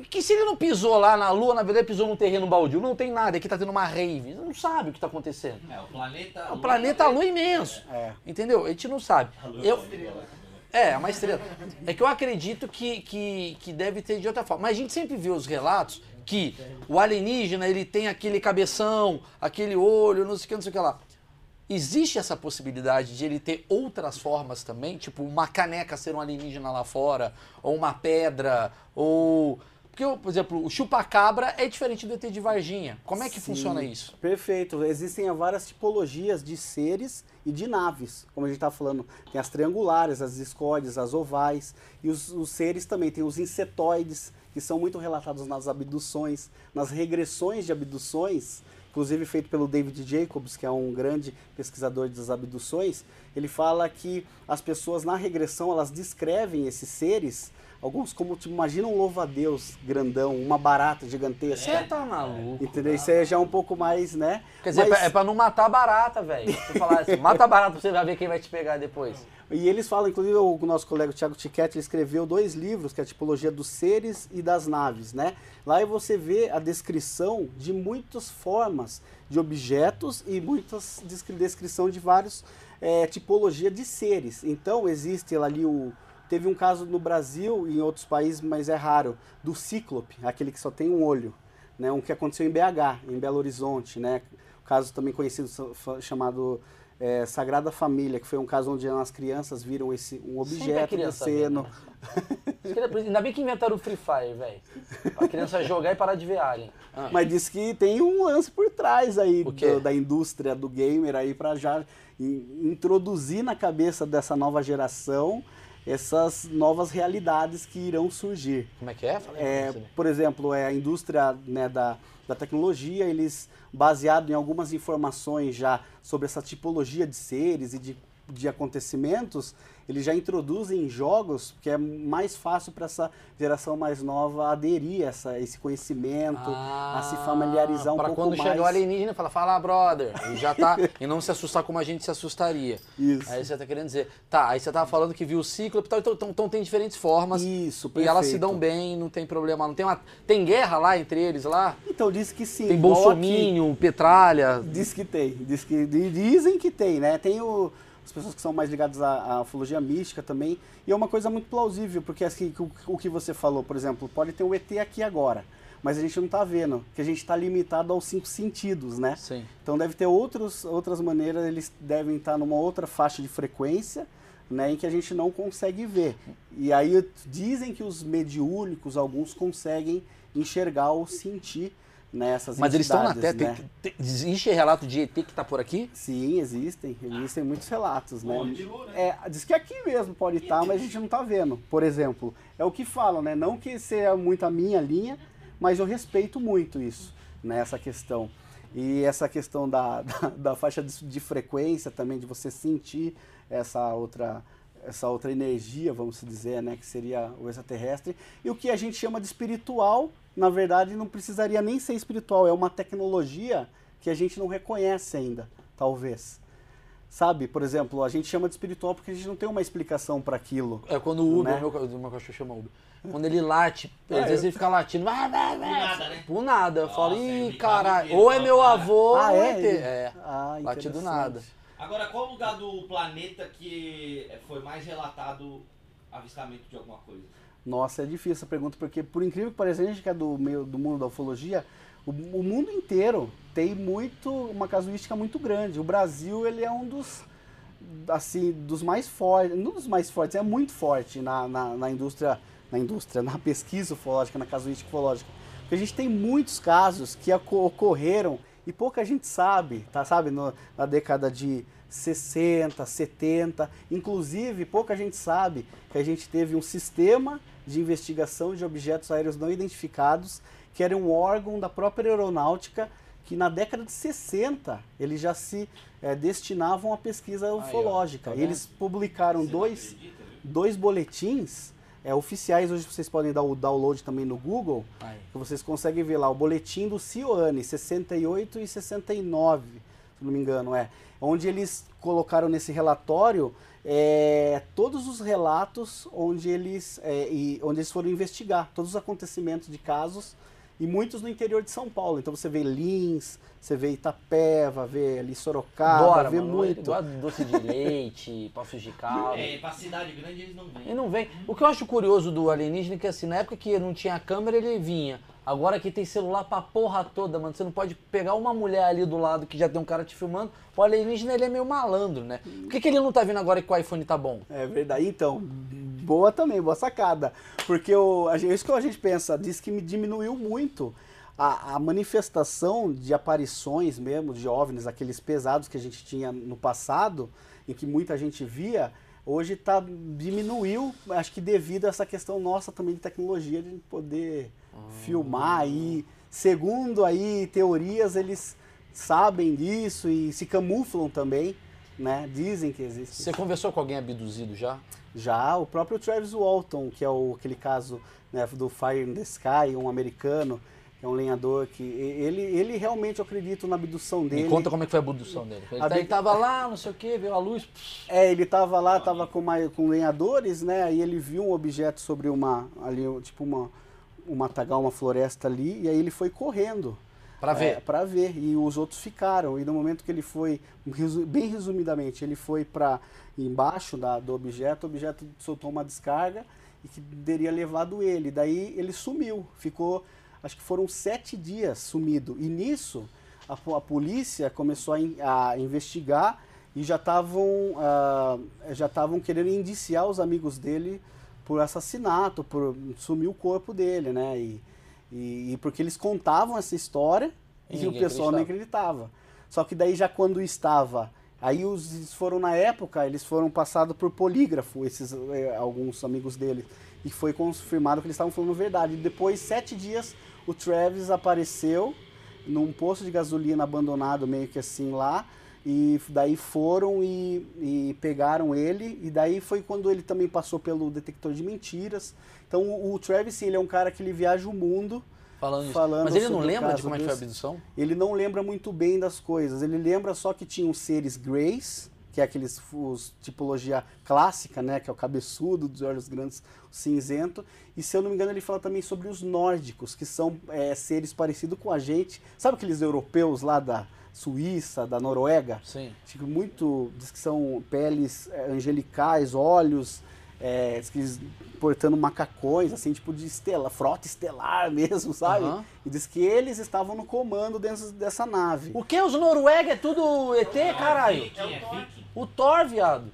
S2: Que se ele não pisou lá na Lua, na verdade pisou num terreno baldio. Não tem nada, aqui tá tendo uma rave. Não sabe o que tá acontecendo.
S3: É, o planeta.
S2: O planeta Lua é imenso.
S1: É.
S2: Entendeu? A gente não sabe.
S3: Lua
S2: Eu,
S3: é uma estrela.
S2: É, é uma estrela. É que eu acredito que, que, que deve ter de outra forma. Mas a gente sempre vê os relatos que o alienígena ele tem aquele cabeção, aquele olho, não sei o que, não sei o que lá. Existe essa possibilidade de ele ter outras formas também? Tipo, uma caneca ser um alienígena lá fora, ou uma pedra, ou. Porque, por exemplo, o chupacabra é diferente do ET de Varginha. Como é que
S1: Sim.
S2: funciona isso?
S1: Perfeito. Existem várias tipologias de seres e de naves. Como a gente está falando, tem as triangulares, as discóides, as ovais. E os, os seres também, tem os insetoides, que são muito relatados nas abduções, nas regressões de abduções, inclusive feito pelo David Jacobs, que é um grande pesquisador das abduções. ele fala que as pessoas na regressão elas descrevem esses seres, alguns como tipo, imagina um louva-a-Deus grandão, uma barata gigantesca.
S2: Você tá maluco.
S1: Entendeu? Isso aí já é um pouco mais, né?
S2: Quer dizer,
S1: Mas-
S2: é pra não matar a barata, velho. Você falar assim, [LAUGHS] mata a barata pra você ver quem vai te pegar depois.
S1: E eles falam, inclusive o nosso colega Tiago Tiquete ele escreveu dois livros, que é a tipologia dos seres e das naves, né? Lá você vê a descrição de muitas formas de objetos e muitas descri- descrição de vários é, tipologia de seres. Então existe ali o teve um caso no Brasil e em outros países, mas é raro, do cíclope, aquele que só tem um olho, né? Um que aconteceu em BH, em Belo Horizonte, né? O caso também conhecido chamado é, Sagrada Família, que foi um caso onde as crianças viram esse um
S2: a
S1: objeto descendo.
S2: né? Ainda bem que inventaram o Free Fire, velho. Pra criança jogar e parar de ver Alien. Ah,
S1: Mas diz que tem um lance por trás aí do- da indústria do gamer aí para já in- introduzir na cabeça dessa nova geração essas novas realidades que irão surgir.
S2: Como é que é?
S1: É,
S2: ver.
S1: por exemplo, é a indústria né, da, da tecnologia, eles, baseado em algumas informações já sobre essa tipologia de seres e de, de acontecimentos, eles já introduzem em jogos que é mais fácil para essa geração mais nova aderir a essa, esse conhecimento, a se familiarizar um
S2: Ah, pra
S1: pouco
S2: quando
S1: mais.
S2: chegar o alienígena, fala, fala, brother. E já tá. [LAUGHS] e não se assustar como a gente se assustaria.
S1: Isso.
S2: Aí você tá querendo dizer. Tá, aí você tava falando que viu o cíclope e tal, então, então, então tem diferentes formas.
S1: Isso,
S2: E elas se
S1: perfeito.
S2: dão bem, não tem problema. Não tem uma. Tem guerra lá entre eles lá?
S1: Então diz que sim.
S2: Tem bolsominho, petralha.
S1: Diz que tem, diz que, di- dizem que tem, né? Tem o- as pessoas que são mais ligadas à, à ufologia mística também, e é uma coisa muito plausível, porque assim, o, o que você falou, por exemplo, pode ter o ET aqui agora, mas a gente não está vendo, que a gente está limitado aos cinco sentidos, né?
S2: Sim.
S1: Então deve ter outros, outras maneiras, eles devem estar numa outra faixa de frequência, né, em que a gente não consegue ver. E aí dizem que os mediúnicos, alguns conseguem enxergar ou sentir né, essas
S2: Mas eles estão na Terra.
S1: né?
S2: Tem- tem- Existe relato de ET que tá por aqui?
S1: Sim, existem. Existem muitos relatos, né?
S3: Né?
S1: É, diz que aqui mesmo pode estar, mas a gente não está vendo. Por exemplo, é o que falam, né? Não que seja muito a minha linha, mas eu respeito muito isso, né? Essa questão. E essa questão da, [LAUGHS] da, da faixa de, de frequência também, de você sentir essa outra essa outra energia, vamos dizer, né, que seria o extraterrestre, e o que a gente chama de espiritual, na verdade, não precisaria nem ser espiritual, é uma tecnologia que a gente não reconhece ainda, talvez. Sabe, por exemplo, a gente chama de espiritual porque a gente não tem uma explicação para aquilo.
S2: É quando o Uber,
S1: Né?
S2: meu, meu cachorro chama Uber. Quando ele late,
S1: É,
S2: às vezes
S1: eu-
S2: ele fica latindo.
S3: Por nada, né?
S2: Por nada. Eu
S3: Nossa,
S2: falo,
S3: é
S2: ih, caralho. Ou é meu
S3: cara.
S2: avô,
S1: Ah,
S2: ou
S1: é?
S2: ET.
S1: Ele-
S2: É.
S1: Ah,
S2: Late do
S1: interessante.
S2: nada.
S3: Agora, qual lugar do planeta que foi mais relatado avistamento de alguma coisa?
S1: Nossa, é difícil essa pergunta, porque por incrível que pareça, a gente que é do, meio, do mundo da ufologia, o, o mundo inteiro tem muito, uma casuística muito grande. O Brasil, ele é um dos, assim, dos mais fortes, não dos mais fortes, é muito forte na, na, na indústria, na indústria, na pesquisa ufológica, na casuística ufológica. Porque a gente tem muitos casos que oco- ocorreram e pouca gente sabe, tá? Sabe, no- na década de 60, 70, inclusive pouca gente sabe que a gente teve um sistema de investigação de objetos aéreos não identificados, que era um órgão da própria aeronáutica que na década de 60 eles já se eh, destinavam à pesquisa
S2: ó,
S1: ufológica.
S2: tá
S1: E eles publicaram
S3: Você
S1: dois,
S3: acredita, viu?
S1: dois boletins é, oficiais, hoje vocês podem dar o download também no Google,
S2: Aí.
S1: que vocês conseguem ver lá o boletim do Cioane, 68 e 69, se não me engano, é. Onde eles colocaram nesse relatório é, todos os relatos onde eles, é, e, onde eles foram investigar, todos os acontecimentos de casos, e muitos no interior de São Paulo. Então você vê Lins, você vê Itapeva, vê ali Sorocaba,
S2: Bora,
S1: vê
S2: mano.
S1: muito.
S2: Ele gosta de doce de leite, [LAUGHS] poços de caldo.
S3: É, pra cidade grande eles não
S2: E
S3: vêm.
S2: não vem. O que eu acho curioso do alienígena é que assim, na época que não tinha câmera, ele vinha. Agora que tem celular pra porra toda, mano. Você não pode pegar uma mulher ali do lado que já tem um cara te filmando. O alienígena, ele é meio malandro, né? Por que, que ele não tá vindo agora que o iPhone tá bom?
S1: É verdade. Então, boa também, boa sacada. Porque o, a isso que a gente pensa, diz que me diminuiu muito a, a manifestação de aparições mesmo, de OVNIs, aqueles pesados que a gente tinha no passado, em que muita gente via, hoje tá, diminuiu, acho que devido a essa questão nossa também de tecnologia, de poder filmar aí. Segundo aí teorias, eles sabem disso e se camuflam também. né? Dizem que existe.
S2: Você conversou com alguém abduzido já?
S1: Já o próprio Travis Walton, que é o, aquele caso né, do Fire in the Sky, um americano, que é um lenhador que ele, ele realmente eu acredito na abdução dele.
S2: Me conta como é que foi a abdução dele. Ele,
S1: A
S2: tá- ele tava lá, não sei o que, veio a luz.
S1: É, ele tava lá, tava com, mais, com lenhadores, né? Aí ele viu um objeto sobre uma ali, tipo uma um matagal, uma floresta ali, e aí ele foi correndo.
S2: Pra ver.
S1: É, pra ver. E os outros ficaram. E no momento que ele foi, bem resumidamente, ele foi para embaixo da, do objeto, o objeto soltou uma descarga e que teria levado ele. Daí ele sumiu. Ficou, acho que foram sete dias sumido. E nisso, a, a polícia começou a, in- a investigar e já estavam ah, já estavam querendo indiciar os amigos dele por assassinato, por sumir o corpo dele, né? E, e, e porque eles contavam essa história
S2: E
S1: e, o pessoal não acreditava. Só que daí já quando estava, aí os foram na época, eles foram passados por polígrafo, esses eh, alguns amigos dele, e foi confirmado que eles estavam falando verdade. E depois sete dias o Travis apareceu num posto de gasolina abandonado meio que assim lá. E daí foram e, e pegaram ele, e daí foi quando ele também passou pelo detector de mentiras. Então o, o Travis, ele é um cara que ele viaja o mundo,
S2: Falando isso.
S1: Falando
S2: Mas ele não lembra de como é que foi a abdução?
S1: ele não lembra muito bem das coisas. Ele lembra só que tinham seres greys, que é aqueles os, tipologia clássica, né? Que é o cabeçudo, dos olhos grandes, cinzento. E se eu não me engano, ele fala também sobre os nórdicos, que são é, seres parecidos com a gente. Sabe aqueles europeus lá da Suíça, da Noruega?
S2: Sim.
S1: Tipo, muito. Diz que são peles é, angelicais, olhos, é, diz que eles portando macacões, assim, tipo de estela, frota estelar [LAUGHS] mesmo, sabe?
S2: Aham.
S1: E diz que eles estavam no comando dentro dessa nave.
S2: O que? Os Noruega é tudo ET, caralho?
S3: Viking, é.
S2: O Thor, viado.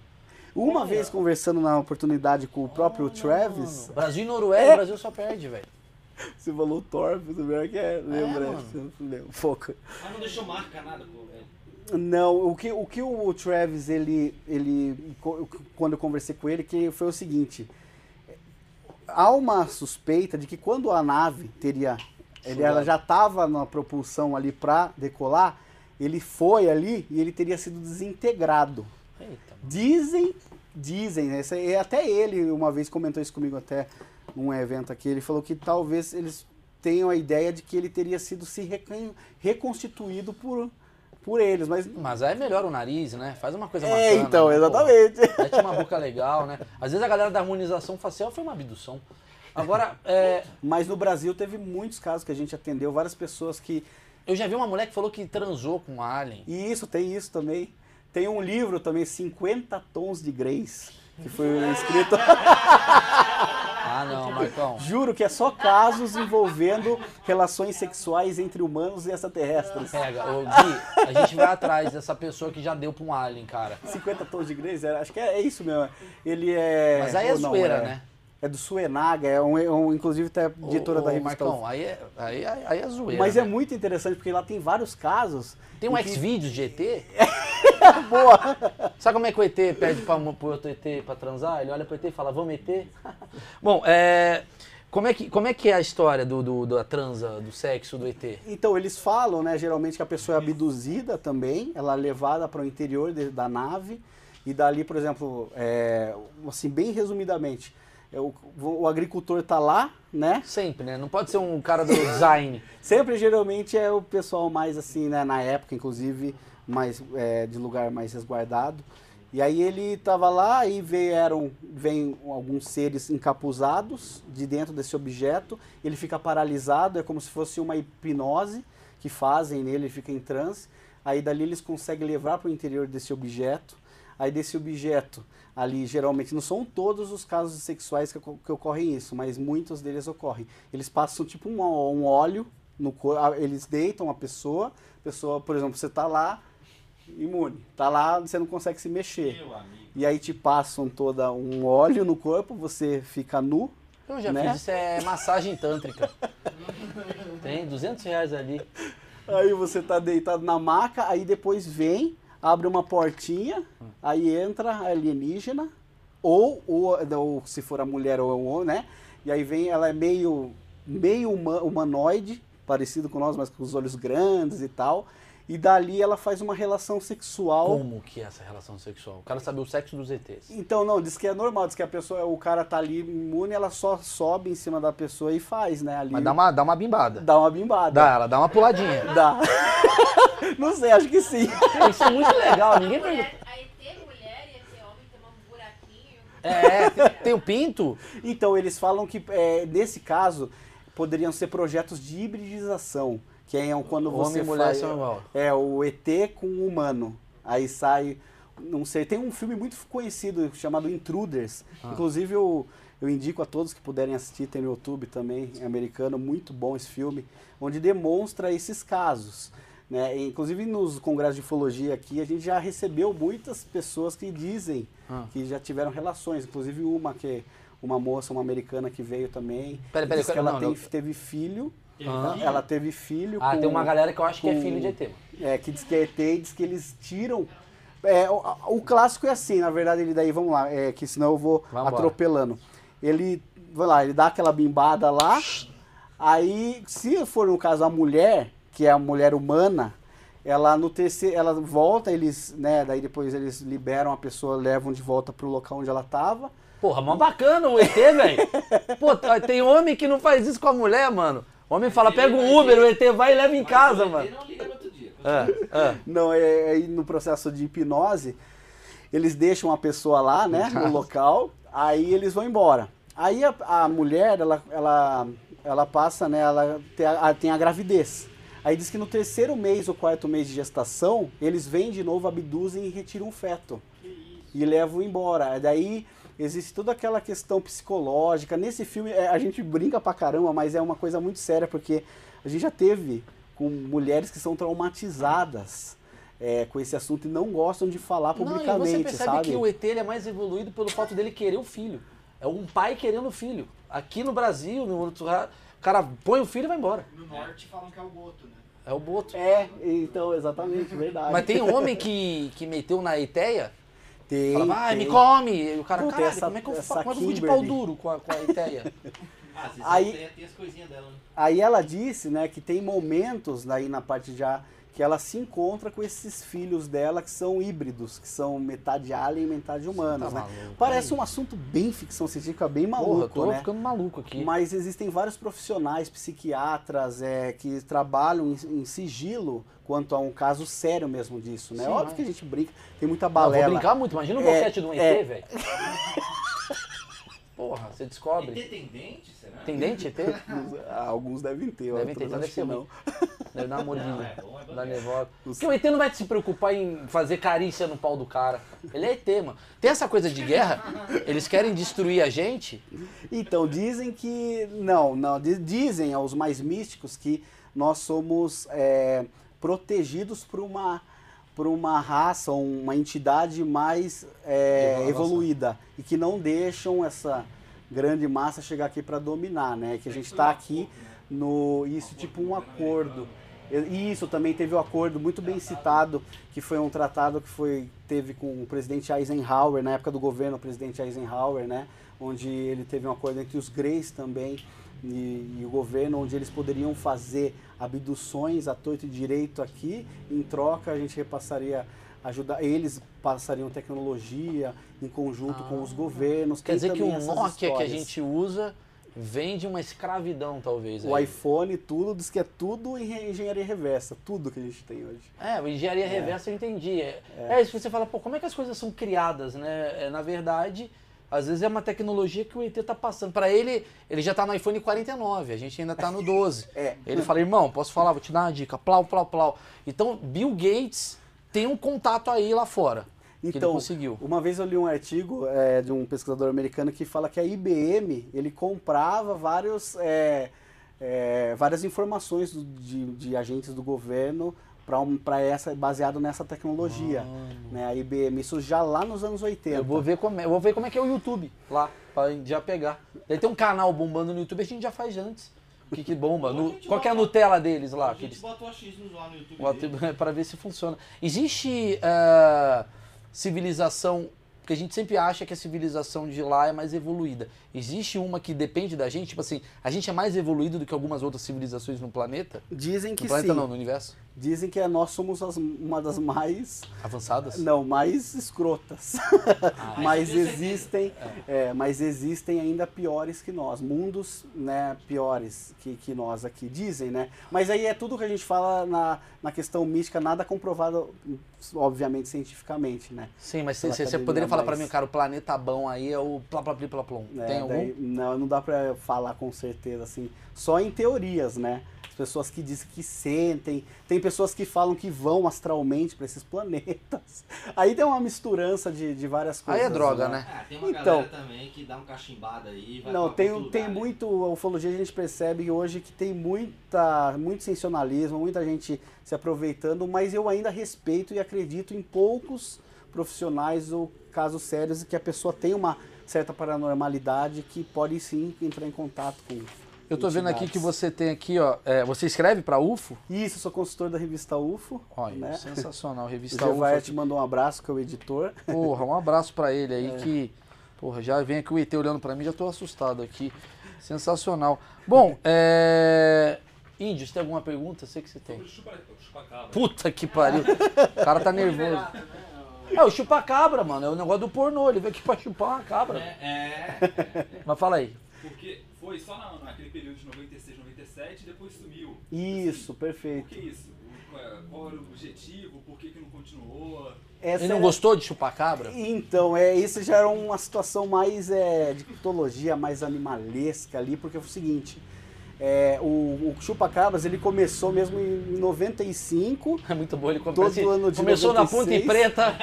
S1: Uma vez conversando na oportunidade com o próprio Travis,
S2: Mano, Brasil e Noruega,
S1: É.
S2: o Brasil só perde, velho.
S1: Você falou Thor, primeiro que é, lembra? você lembra, Foca.
S3: Mas não deixou marca nada, pô. velho.
S1: Não, o que o, que o Travis, ele, ele, quando eu conversei com ele, que foi o seguinte, há uma suspeita de que quando a nave teria, ele, ela já estava na propulsão ali para decolar, ele foi ali e ele teria sido desintegrado.
S2: Eita,
S1: Dizem, dizem, né? Até ele uma vez comentou isso comigo até num evento aqui, ele falou que talvez eles tenham a ideia de que ele teria sido se recon- reconstituído por, por eles, mas
S2: Mas aí melhora o nariz, né? Faz uma coisa
S1: é,
S2: bacana.
S1: então,
S2: né, pô?
S1: exatamente.
S2: Mete uma boca legal, né? Às vezes a galera da harmonização facial foi uma abdução. Agora, é,
S1: Mas no Brasil teve muitos casos que a gente atendeu, várias pessoas que.
S2: eu já vi uma mulher que falou que transou com um alien.
S1: E isso, tem isso também. Tem um livro também, 50 Tons de Grace, que foi escrito. [LAUGHS]
S2: Ah, não, Marcão.
S1: Juro que é só casos envolvendo relações sexuais entre humanos e extraterrestres.
S2: Pega, ô Gui, a gente vai atrás dessa pessoa que já deu pra um alien, cara.
S1: 50 Tons de Grace, é, acho que é, é isso mesmo. Ele é.
S2: Mas aí é
S1: ou não,
S2: zoeira,
S1: é-
S2: né?
S1: É do Suenaga, é um, é um- inclusive até diretora
S2: Ô,
S1: da revista.
S2: Marcão, aí é, aí, aí, aí é zoeira.
S1: Mas é
S2: né?
S1: muito interessante porque lá tem vários casos.
S2: Tem um
S1: que-
S2: X-Vídeos de ET? [LAUGHS]
S1: Boa!
S2: Sabe como é que o ET pede pra, pro outro ET pra transar? Ele olha pro ET e fala, vamos ET? [LAUGHS] Bom, é, como, é que, como é que é a história do, do- da transa, do sexo do ET?
S1: Então, eles falam, né, geralmente que a pessoa é abduzida também, ela é levada para o interior de- da nave, e dali, por exemplo, é, assim, bem resumidamente, é, o, o agricultor tá lá, né?
S2: Sempre, né? Não pode ser um cara do design. [LAUGHS]
S1: Sempre, geralmente, é o pessoal mais assim, né, na época, inclusive, mais, é, de lugar mais resguardado. E aí ele tava lá e vieram, vem alguns seres encapuzados de dentro desse objeto. Ele fica paralisado, é como se fosse uma hipnose que fazem nele, ele fica em transe. Aí dali eles conseguem levar para o interior desse objeto. Aí desse objeto ali, geralmente, não são todos os casos sexuais que, que ocorrem isso, mas muitos deles ocorrem. Eles passam tipo um, um óleo no corpo, eles deitam a pessoa, a pessoa, por exemplo, você tá lá imune, tá lá, você não consegue se mexer.
S3: Meu amigo.
S1: E aí te passam toda um óleo no corpo, você fica nu.
S2: Eu já
S1: Né?
S2: fiz, isso é massagem tântrica. [LAUGHS] Tem 200 reais ali.
S1: Aí você tá deitado na maca, aí depois vem, abre uma portinha, aí entra a alienígena, ou, ou, ou se for a mulher ou o homem, né? E aí vem, ela é meio, meio huma- humanoide, parecido com nós, mas com os olhos grandes e tal. e dali ela faz uma relação sexual.
S2: Como que é essa relação sexual? O cara sabe o sexo dos ETs.
S1: Então, não, diz que é normal, diz que a pessoa, o cara tá ali imune, ela só sobe em cima da pessoa e faz, né? Ali
S2: Mas dá uma, dá uma bimbada.
S1: dá uma bimbada.
S2: Dá, ela dá uma puladinha.
S1: Dá. [LAUGHS] [LAUGHS] não sei, acho que sim.
S2: Isso é muito legal, ninguém pergunta.
S5: Mulher, a ET mulher e ET homem tem um buraquinho.
S2: É, tem, tem o pinto?
S1: Então, eles falam que, é, nesse caso, poderiam ser projetos de hibridização, que é quando
S2: Homem
S1: você
S2: e mulher
S1: faz...
S2: são igual.
S1: É, o ET com o humano. Aí sai, não sei, tem um filme muito conhecido chamado Intruders.
S2: Ah.
S1: Inclusive, eu, eu indico a todos que puderem assistir, tem no YouTube também, é americano, muito bom esse filme, onde demonstra esses casos. Né? Inclusive nos congressos de ufologia aqui, a gente já recebeu muitas pessoas que dizem
S2: Ah.
S1: que já tiveram relações, inclusive uma que uma moça, uma americana que veio também,
S2: Pera, pera,
S1: que ela
S2: não,
S1: tem-
S2: não.
S1: teve filho,
S2: Ah.
S1: ela teve filho
S2: Ah,
S1: com-
S2: tem uma galera que eu acho que é
S1: com-
S2: filho de ET.
S1: é, que diz que é ET e diz que eles tiram. É, o, o clássico é assim, na verdade, ele daí, vamos lá, é, que senão eu vou
S2: Vambora.
S1: atropelando. Ele, vai lá, ele dá aquela bimbada lá, aí, se for no caso a mulher, que é a mulher humana, ela no terceiro, ela volta, eles, né, daí depois eles liberam a pessoa, levam de volta pro local onde ela tava.
S2: Porra, mó bacana o ET, [LAUGHS] velho. Pô, tem homem que não faz isso com a mulher, mano. O homem fala, pega um Uber, o ET vai e leva em casa,
S3: Mas o
S2: mano.
S3: Não liga no outro dia.
S2: É, é.
S1: Não, é, aí no processo de hipnose, eles deixam a pessoa lá, né, no local, aí eles vão embora. Aí a, a mulher, ela, ela, ela passa, né, ela tem a, a- tem a gravidez. Aí diz que no terceiro mês ou quarto mês de gestação, eles vêm de novo, abduzem e retiram o feto. E levam embora. Daí existe toda aquela questão psicológica. Nesse filme, é, a gente brinca pra caramba, mas é uma coisa muito séria, porque a gente já teve com mulheres que são traumatizadas é, com esse assunto e não gostam de falar
S2: Não, e
S1: publicamente,
S2: você percebe
S1: sabe?
S2: que o ET é mais evoluído pelo fato dele querer o filho. É um pai querendo o filho. Aqui no Brasil, no outro cara põe o filho e vai embora.
S6: No norte falam que é o Boto, né?
S2: É o boto.
S1: É, então, exatamente, verdade.
S2: Mas tem homem que, que meteu na ideia,
S1: Tem,
S2: falava, ah,
S1: tem.
S2: me come. E o cara, caralho,
S1: essa-
S2: como é que eu faço? Como é que eu fico de pau
S1: Kimberly."
S2: duro com a, com a ideia? [LAUGHS]
S3: Ah,
S1: Aí-
S3: tem as coisinhas dela, né?
S1: Aí ela disse, né, que tem momentos aí na parte já que ela se encontra com esses filhos dela que são híbridos, que são metade alien e metade humanos,
S2: tá
S1: né?
S2: maluco,
S1: Parece
S2: aí.
S1: um assunto bem ficção científica, bem
S2: Porra,
S1: maluco,
S2: tô
S1: né?
S2: ficando maluco aqui.
S1: Mas existem vários profissionais, psiquiatras, é, que trabalham em, em sigilo quanto a um caso sério mesmo disso, né?
S2: Sim,
S1: Óbvio
S2: é.
S1: que a gente brinca, tem muita
S2: Não, eu
S1: balela.
S2: vou brincar muito, imagina o
S1: É,
S2: boquete de um ET,
S1: é.
S2: velho. [LAUGHS] Porra, você descobre.
S3: ET tem dente, será?
S2: Tem dente, ET? [LAUGHS]
S1: Alguns devem ter,
S2: Devem ter,
S1: outros
S2: então
S1: acho
S2: deve
S1: que
S2: ser
S1: não. [LAUGHS]
S2: Deve dar uma mordida.
S3: Não, é bom, é bom.
S2: Dá nervosa.
S1: Os-
S2: Porque o ET não vai se preocupar em fazer carícia no pau do cara. Ele é ET, mano. Tem essa coisa de guerra, eles querem destruir a gente.
S1: Então, dizem que. Não, não. di- Dizem aos mais místicos que nós somos é, protegidos por uma, por uma raça, uma entidade mais é, evoluída. E que não deixam essa grande massa chegar aqui para dominar, né? Que a gente está aqui no. Isso, tipo um acordo. E isso também teve o um acordo muito bem citado, que foi um tratado que foi, teve com o presidente Eisenhower, na época do governo, o presidente Eisenhower, né? Onde ele teve um acordo entre os Greys também e, e o governo, onde eles poderiam fazer abduções à torto e direito aqui, em troca a gente repassaria, ajudar, eles passariam tecnologia em conjunto com os governos.
S2: Quer dizer que o Nokia que a gente usa vem de uma escravidão, talvez.
S1: O
S2: aí.
S1: iPhone, tudo, diz que é tudo em engenharia reversa, tudo que a gente tem hoje.
S2: É, engenharia reversa eu entendi. É, é. isso que você fala, pô, como é que as coisas são criadas, né? É, na verdade, às vezes é uma tecnologia que o ET tá passando. Para ele, ele já tá no iPhone 49, a gente ainda tá no 12. [LAUGHS]
S1: É.
S2: Ele fala, irmão, posso falar, vou te dar uma dica, plau, plau, plau. Então, Bill Gates tem um contato aí lá fora. Que ele
S1: Então,
S2: conseguiu.
S1: uma vez eu li um artigo é, de um pesquisador americano que fala que a IBM ele comprava vários, é, é, várias informações do- de, de agentes do governo para um, pra essa baseado nessa tecnologia, né? A IBM isso já lá nos anos 80.
S2: Eu vou ver como é, eu vou ver como é que é o YouTube lá, pra já pegar. Ele tem um canal bombando no YouTube, a gente já faz antes. O que, que bomba? No- qual que é a
S3: bota-
S2: Nutella deles lá?
S3: A
S2: que
S3: gente
S2: eles-
S3: bota o achismos lá no YouTube.
S2: atribu- [LAUGHS] para ver se funciona. Existe ah, civilização Porque a gente sempre acha que a civilização de lá é mais evoluída. Existe uma que depende da gente, tipo assim, a gente é mais evoluído do que algumas outras civilizações no planeta?
S1: Dizem que
S2: no planeta
S1: sim.
S2: não, no universo?
S1: Dizem que nós somos as- uma das mais
S2: Avançadas?
S1: Não, mais escrotas.
S2: Ah, [LAUGHS]
S1: mas existem, é, mas existem ainda piores que nós, mundos, né, piores que, que nós aqui dizem, né? Mas aí é tudo que a gente fala na, na questão mística, nada comprovado, obviamente cientificamente, né?
S2: Sim, mas você poderia falar
S1: mais-
S2: mim, cara, o planeta bom aí é o plá plá pli, plá plum.
S1: É,
S2: Tem algum?
S1: daí, não, não dá pra falar com certeza assim, só em teorias, né? As pessoas que dizem que sentem, tem pessoas que falam que vão astralmente para esses [LAUGHS] planetas. Aí tem uma misturança de, de várias
S2: Aí
S1: coisas.
S2: é droga, né?
S3: Ah, tem uma
S1: Então-
S3: galera também que dá um cachimbado aí. Vai
S1: Não, tem,
S3: outro
S1: tem
S3: lugar, né?
S1: muito. A ufologia a gente percebe hoje que tem muita, muito sensacionalismo, muita gente se aproveitando, mas eu ainda respeito e acredito em poucos profissionais ou casos sérios e que a pessoa tem uma certa paranormalidade que pode sim entrar em contato com.
S2: Eu tô vendo aqui que você tem aqui, ó. é, você escreve pra UFO?
S1: Isso, eu sou consultor da revista UFO.
S2: Olha,
S1: né?
S2: sensacional. [LAUGHS]
S1: O
S2: Revista UFO.
S1: Gevaert
S2: aqui.
S1: mandou um abraço, que é o editor.
S2: Porra, um abraço pra ele [LAUGHS]
S1: É.
S2: aí que. Porra, já vem aqui o ET olhando pra mim, já tô assustado aqui. Sensacional. Bom, [LAUGHS] é. Índio, você tem alguma pergunta? Sei que você tem.
S6: Chupacabra.
S2: Puta que pariu. O cara tá nervoso. É, o chupacabra, mano. É o negócio do pornô. Ele veio aqui pra chupar uma cabra.
S3: É, é.
S2: Mas fala aí.
S6: Porque foi só na, naquele período de 96, 97 e depois sumiu.
S1: Isso,
S6: Por
S1: perfeito.
S6: que isso? Qual, é- qual era o objetivo? Por que, que não continuou?
S1: Essa
S2: Ele não
S1: é-
S2: gostou de chupar cabra?
S1: Então, é, isso já era uma situação mais é, de mitologia, mais animalesca ali, porque foi o seguinte, é, o, o Chupa-Cabras ele começou mesmo em 95, [LAUGHS]
S2: É muito bom. Ele
S1: Todo
S2: começa,
S1: ano de
S2: começou na ponta
S1: 96.
S2: e preta. [LAUGHS]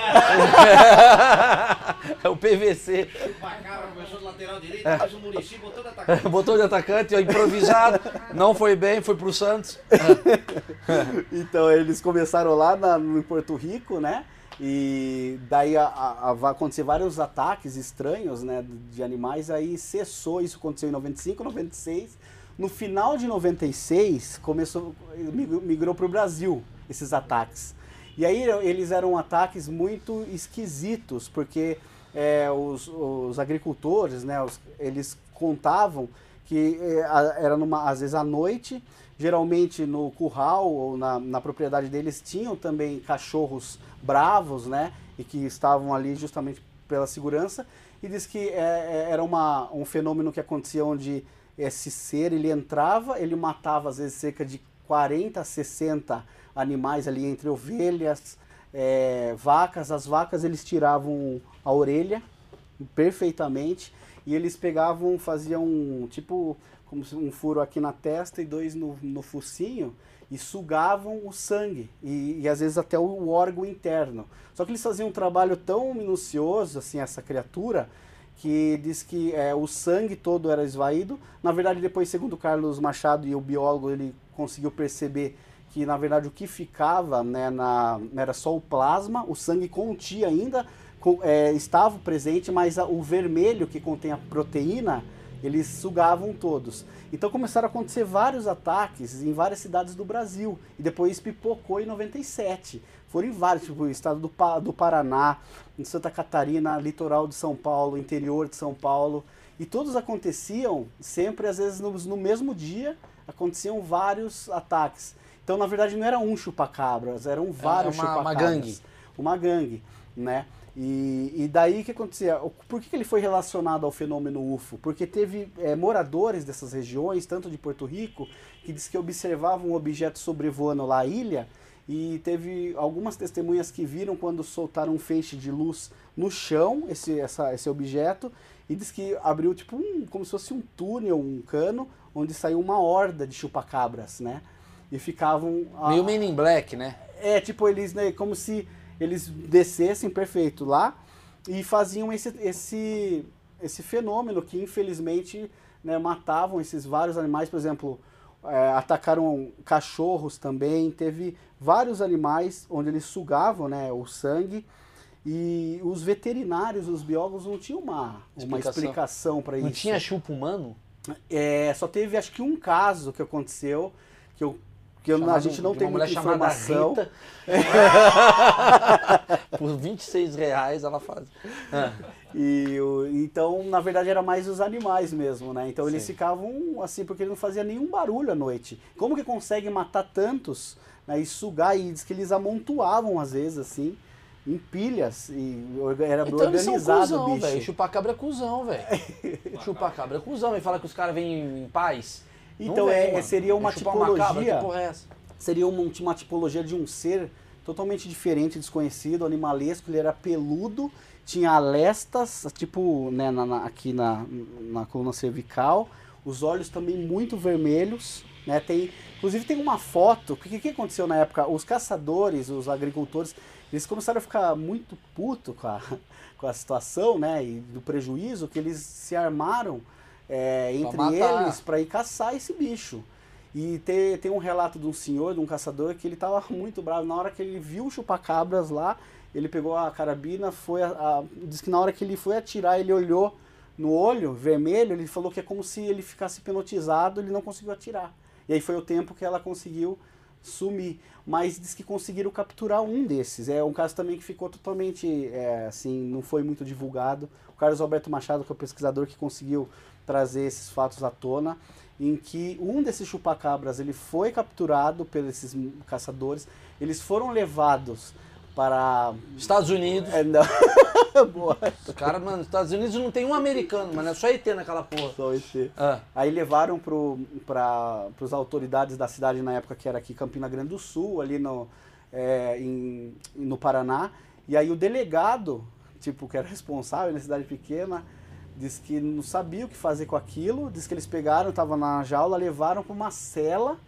S2: é o PVC.
S3: Cá, começou do lateral direito, faz o Murici, botou na atacante. [LAUGHS]
S2: Botou de atacante, ó, improvisado. Não foi bem, foi pro Santos.
S1: então eles começaram lá na- no Porto Rico, né? E daí a- a- acontecer vários ataques estranhos, né, de animais, aí cessou, isso aconteceu em 95, 96. No final de 96, começou, migrou, para o Brasil esses ataques. E aí eles eram ataques muito esquisitos, porque é, os, os agricultores, né, os- eles contavam que é, era numa, às vezes à noite, geralmente no curral ou na, na propriedade deles tinham também cachorros bravos, né, e que estavam ali justamente pela segurança, e diz que é, é, era uma, um fenômeno que acontecia onde esse ser, ele entrava, ele matava às vezes cerca de 40 a 60 animais ali entre ovelhas, é, vacas, as vacas eles tiravam a orelha perfeitamente e eles pegavam, faziam um, tipo como um furo aqui na testa e dois no, no focinho e sugavam o sangue e, e às vezes até o órgão interno. Só que eles faziam um trabalho tão minucioso assim essa criatura que diz que é, o sangue todo era esvaído. Na verdade, depois, segundo Carlos Machado e o biólogo, ele conseguiu perceber que, na verdade, o que ficava né, na, era só o plasma, o sangue continha ainda, é, estava presente, mas a- o vermelho que contém a proteína, eles sugavam todos. Então começaram a acontecer vários ataques em várias cidades do Brasil. E depois pipocou em 97. Foram em vários, tipo, o estado do, do Paraná, em Santa Catarina, litoral de São Paulo, interior de São Paulo. E todos aconteciam sempre, às vezes, no, no mesmo dia, aconteciam vários ataques. Então, na verdade, não era um chupacabras, eram vários
S2: uma- uma
S1: chupacabras.
S2: gangue.
S1: Uma gangue, né? E, e daí o que acontecia? Por que que ele foi relacionado ao fenômeno UFO? Porque teve eh, moradores dessas regiões, tanto de Porto Rico, que diz que observavam um objeto sobrevoando lá a ilha e teve algumas testemunhas que viram quando soltaram um feixe de luz no chão, esse, essa, esse objeto, e diz que abriu tipo um, como se fosse um túnel, um cano, onde saiu uma horda de chupacabras, né? E ficavam... a-
S2: Meio Men in Black, né?
S1: é, tipo, eles, né, como se eles descessem perfeito lá e faziam esse, esse, esse fenômeno que, infelizmente, né, matavam esses vários animais. Por exemplo, é, atacaram cachorros também. Teve vários animais onde eles sugavam né, o sangue. E os veterinários, os biólogos, não tinham uma uma
S2: Explicação.
S1: explicação para isso.
S2: Não tinha chupa humano?
S1: É, só teve acho que um caso que aconteceu, que eu Porque a gente não
S2: de
S1: tem muita informação.
S2: Rita. [LAUGHS] Por 26 reais ela faz. Ah,
S1: E então, na verdade, era mais os animais mesmo, né? Então eles
S2: Sim.
S1: ficavam assim, porque ele não fazia nenhum barulho à noite. Como que consegue matar tantos né, e sugar? E diz que eles amontoavam, às vezes, assim, em pilhas. E era
S2: Então são
S1: organizado
S2: cuzão,
S1: o bicho.
S2: velho. Chupacabra é cuzão, velho. [LAUGHS] Chupacabra é cuzão. E fala que os caras vêm em paz.
S1: Então,
S2: vem,
S1: é-
S2: mano.
S1: seria uma
S2: É chupar uma cabra,
S1: tipologia-
S2: é essa?
S1: seria uma, uma tipologia de um ser totalmente diferente, desconhecido, animalesco, ele era peludo, tinha alestas, tipo, né, na- na- aqui na, na coluna cervical, os olhos também muito vermelhos, né, tem, inclusive tem uma foto, o que, aconteceu na época? Os caçadores, os agricultores, eles começaram a ficar muito puto com a, [LAUGHS] com a situação, né, e do prejuízo, que eles se armaram é, entre eles para ir caçar esse bicho. E tem, tem um relato de um senhor, de um caçador, que ele estava [LAUGHS] muito bravo. Na hora que ele viu o chupacabras lá, ele pegou a carabina, foi a, a- diz que na hora que ele foi atirar, ele olhou no olho vermelho, ele falou que é como se ele ficasse hipnotizado, ele não conseguiu atirar. E aí foi o tempo que ela conseguiu sumir. Mas diz que conseguiram capturar um desses. É um caso também que ficou totalmente, é, assim, não foi muito divulgado. O Carlos Alberto Machado, que é o pesquisador que conseguiu trazer esses fatos à tona, em que um desses chupacabras ele foi capturado pelos esses caçadores, eles foram levados para
S2: Estados Unidos.
S1: é, não. [LAUGHS] Boa.
S2: O cara, mano, nos Estados Unidos não tem um americano, mano. É só ET naquela porra.
S1: Só esse.
S2: Ah,
S1: Aí levaram para as autoridades da cidade na época que era aqui Campina Grande do Sul, ali no, é, em, no Paraná. E aí o delegado, tipo, que era responsável na cidade pequena, disse que não sabia o que fazer com aquilo. Disse que eles pegaram, estavam na jaula, levaram para uma cela.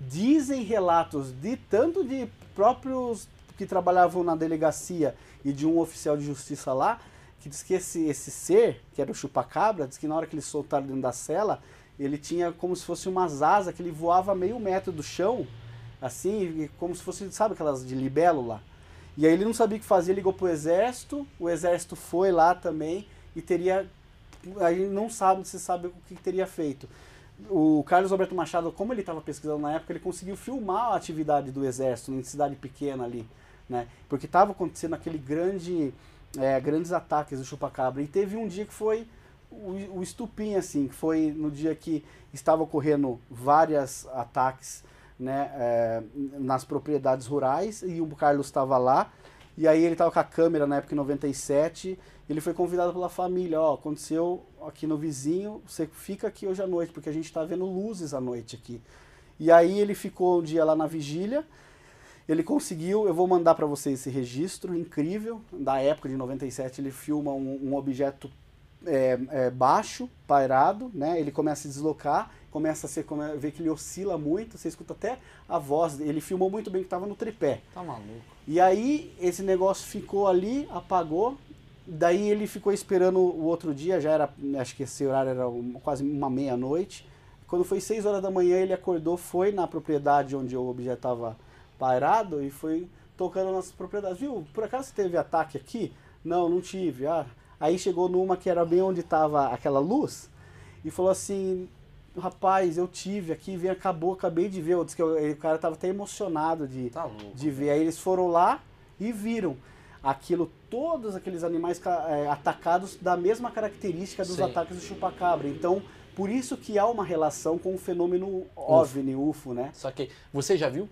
S1: Dizem relatos de tanto de próprios que trabalhavam na delegacia e de um oficial de justiça lá, que diz que esse, esse ser, que era o chupacabra, diz que na hora que eles soltaram dentro da cela, ele tinha como se fosse umas asas que ele voava meio metro do chão, assim, como se fosse, sabe aquelas de libélula? E aí ele não sabia o que fazer, ligou pro exército, o exército foi lá também e teria. Aí não sabe se sabe o que teria feito. O Carlos Alberto Machado, como ele estava pesquisando na época, ele conseguiu filmar a atividade do exército em cidade pequena ali, né? Porque estava acontecendo aquele grande, é, grandes ataques do chupacabra. E teve um dia que foi o, o estupim, assim, que foi no dia que estava ocorrendo vários ataques né, é, nas propriedades rurais e o Carlos estava lá. E aí ele estava com a câmera na época em 97. Ele foi convidado pela família, ó, aconteceu aqui no vizinho, você fica aqui hoje à noite, porque a gente está vendo luzes à noite aqui. E aí ele ficou um dia lá na vigília, ele conseguiu, eu vou mandar para vocês esse registro incrível, da época de 97, ele filma um, um objeto é, é, baixo, pairado, né? Ele começa a deslocar, começa a ser, come- ver que ele oscila muito, você escuta até a voz, ele filmou muito bem que estava no tripé.
S2: tá maluco.
S1: E aí esse negócio ficou ali, apagou. Daí ele ficou esperando o outro dia, já era, acho que esse horário era quase uma meia-noite. Quando foi seis horas da manhã, ele acordou, foi na propriedade onde o objeto estava parado e foi tocando nas propriedades. Viu, por acaso teve ataque aqui? Não, não tive. Ah. Aí chegou numa que era bem onde estava aquela luz e falou assim: Rapaz, eu tive aqui, vem, acabou, acabei de ver. Diz que o o cara estava até emocionado de,
S2: Tá louco.
S1: de ver. Aí eles foram lá e viram aquilo, todos aqueles animais é, atacados da mesma característica dos
S2: Sim.
S1: ataques do chupacabra. Então, por isso que há uma relação com o fenômeno OVNI, UFO, né?
S2: Só que você já viu?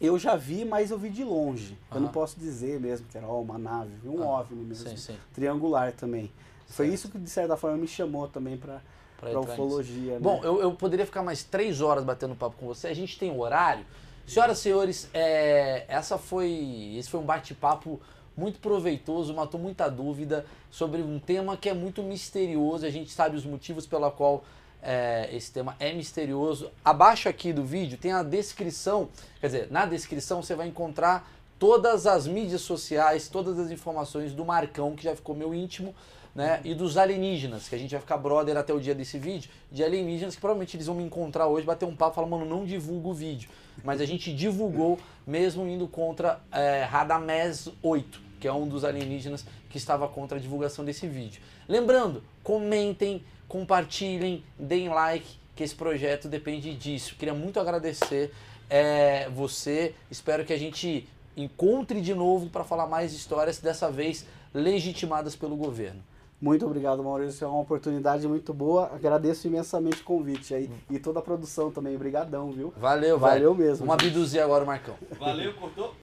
S1: Eu já vi, mas eu vi de longe. Eu não posso dizer mesmo que era ó, uma nave, um
S2: Ah,
S1: OVNI mesmo.
S2: sim, sim.
S1: Triangular também. Foi
S2: Certo.
S1: isso que, de certa forma, me chamou também para para ufologia. né?
S2: Bom, eu, eu poderia ficar mais três horas batendo papo com você. A gente tem horário. Senhoras e senhores, é, essa foi, esse foi um bate-papo muito proveitoso, matou muita dúvida sobre um tema que é muito misterioso. A gente sabe os motivos pela qual é, esse tema é misterioso. Abaixo aqui do vídeo tem a descrição, quer dizer, na descrição você vai encontrar todas as mídias sociais, todas as informações do Marcão, que já ficou meu íntimo, né? E dos alienígenas, que a gente vai ficar brother até o dia desse vídeo, de alienígenas que provavelmente eles vão me encontrar hoje, bater um papo, falar, mano, não divulga o vídeo. Mas a gente divulgou, mesmo indo contra é, Radamés 8, que é um dos alienígenas que estava contra a divulgação desse vídeo. Lembrando, comentem, compartilhem, deem like, que esse projeto depende disso. Queria muito agradecer é, você. Espero que a gente encontre de novo para falar mais histórias, dessa vez legitimadas pelo governo.
S1: Muito obrigado, Maurício. É uma oportunidade muito boa. Agradeço imensamente o convite aí. E toda a produção também. Obrigadão, viu?
S2: Valeu,
S1: Valeu
S2: velho.
S1: mesmo,
S2: Vamos
S1: gente.
S2: abduzir agora o Marcão.
S3: Valeu, cortou?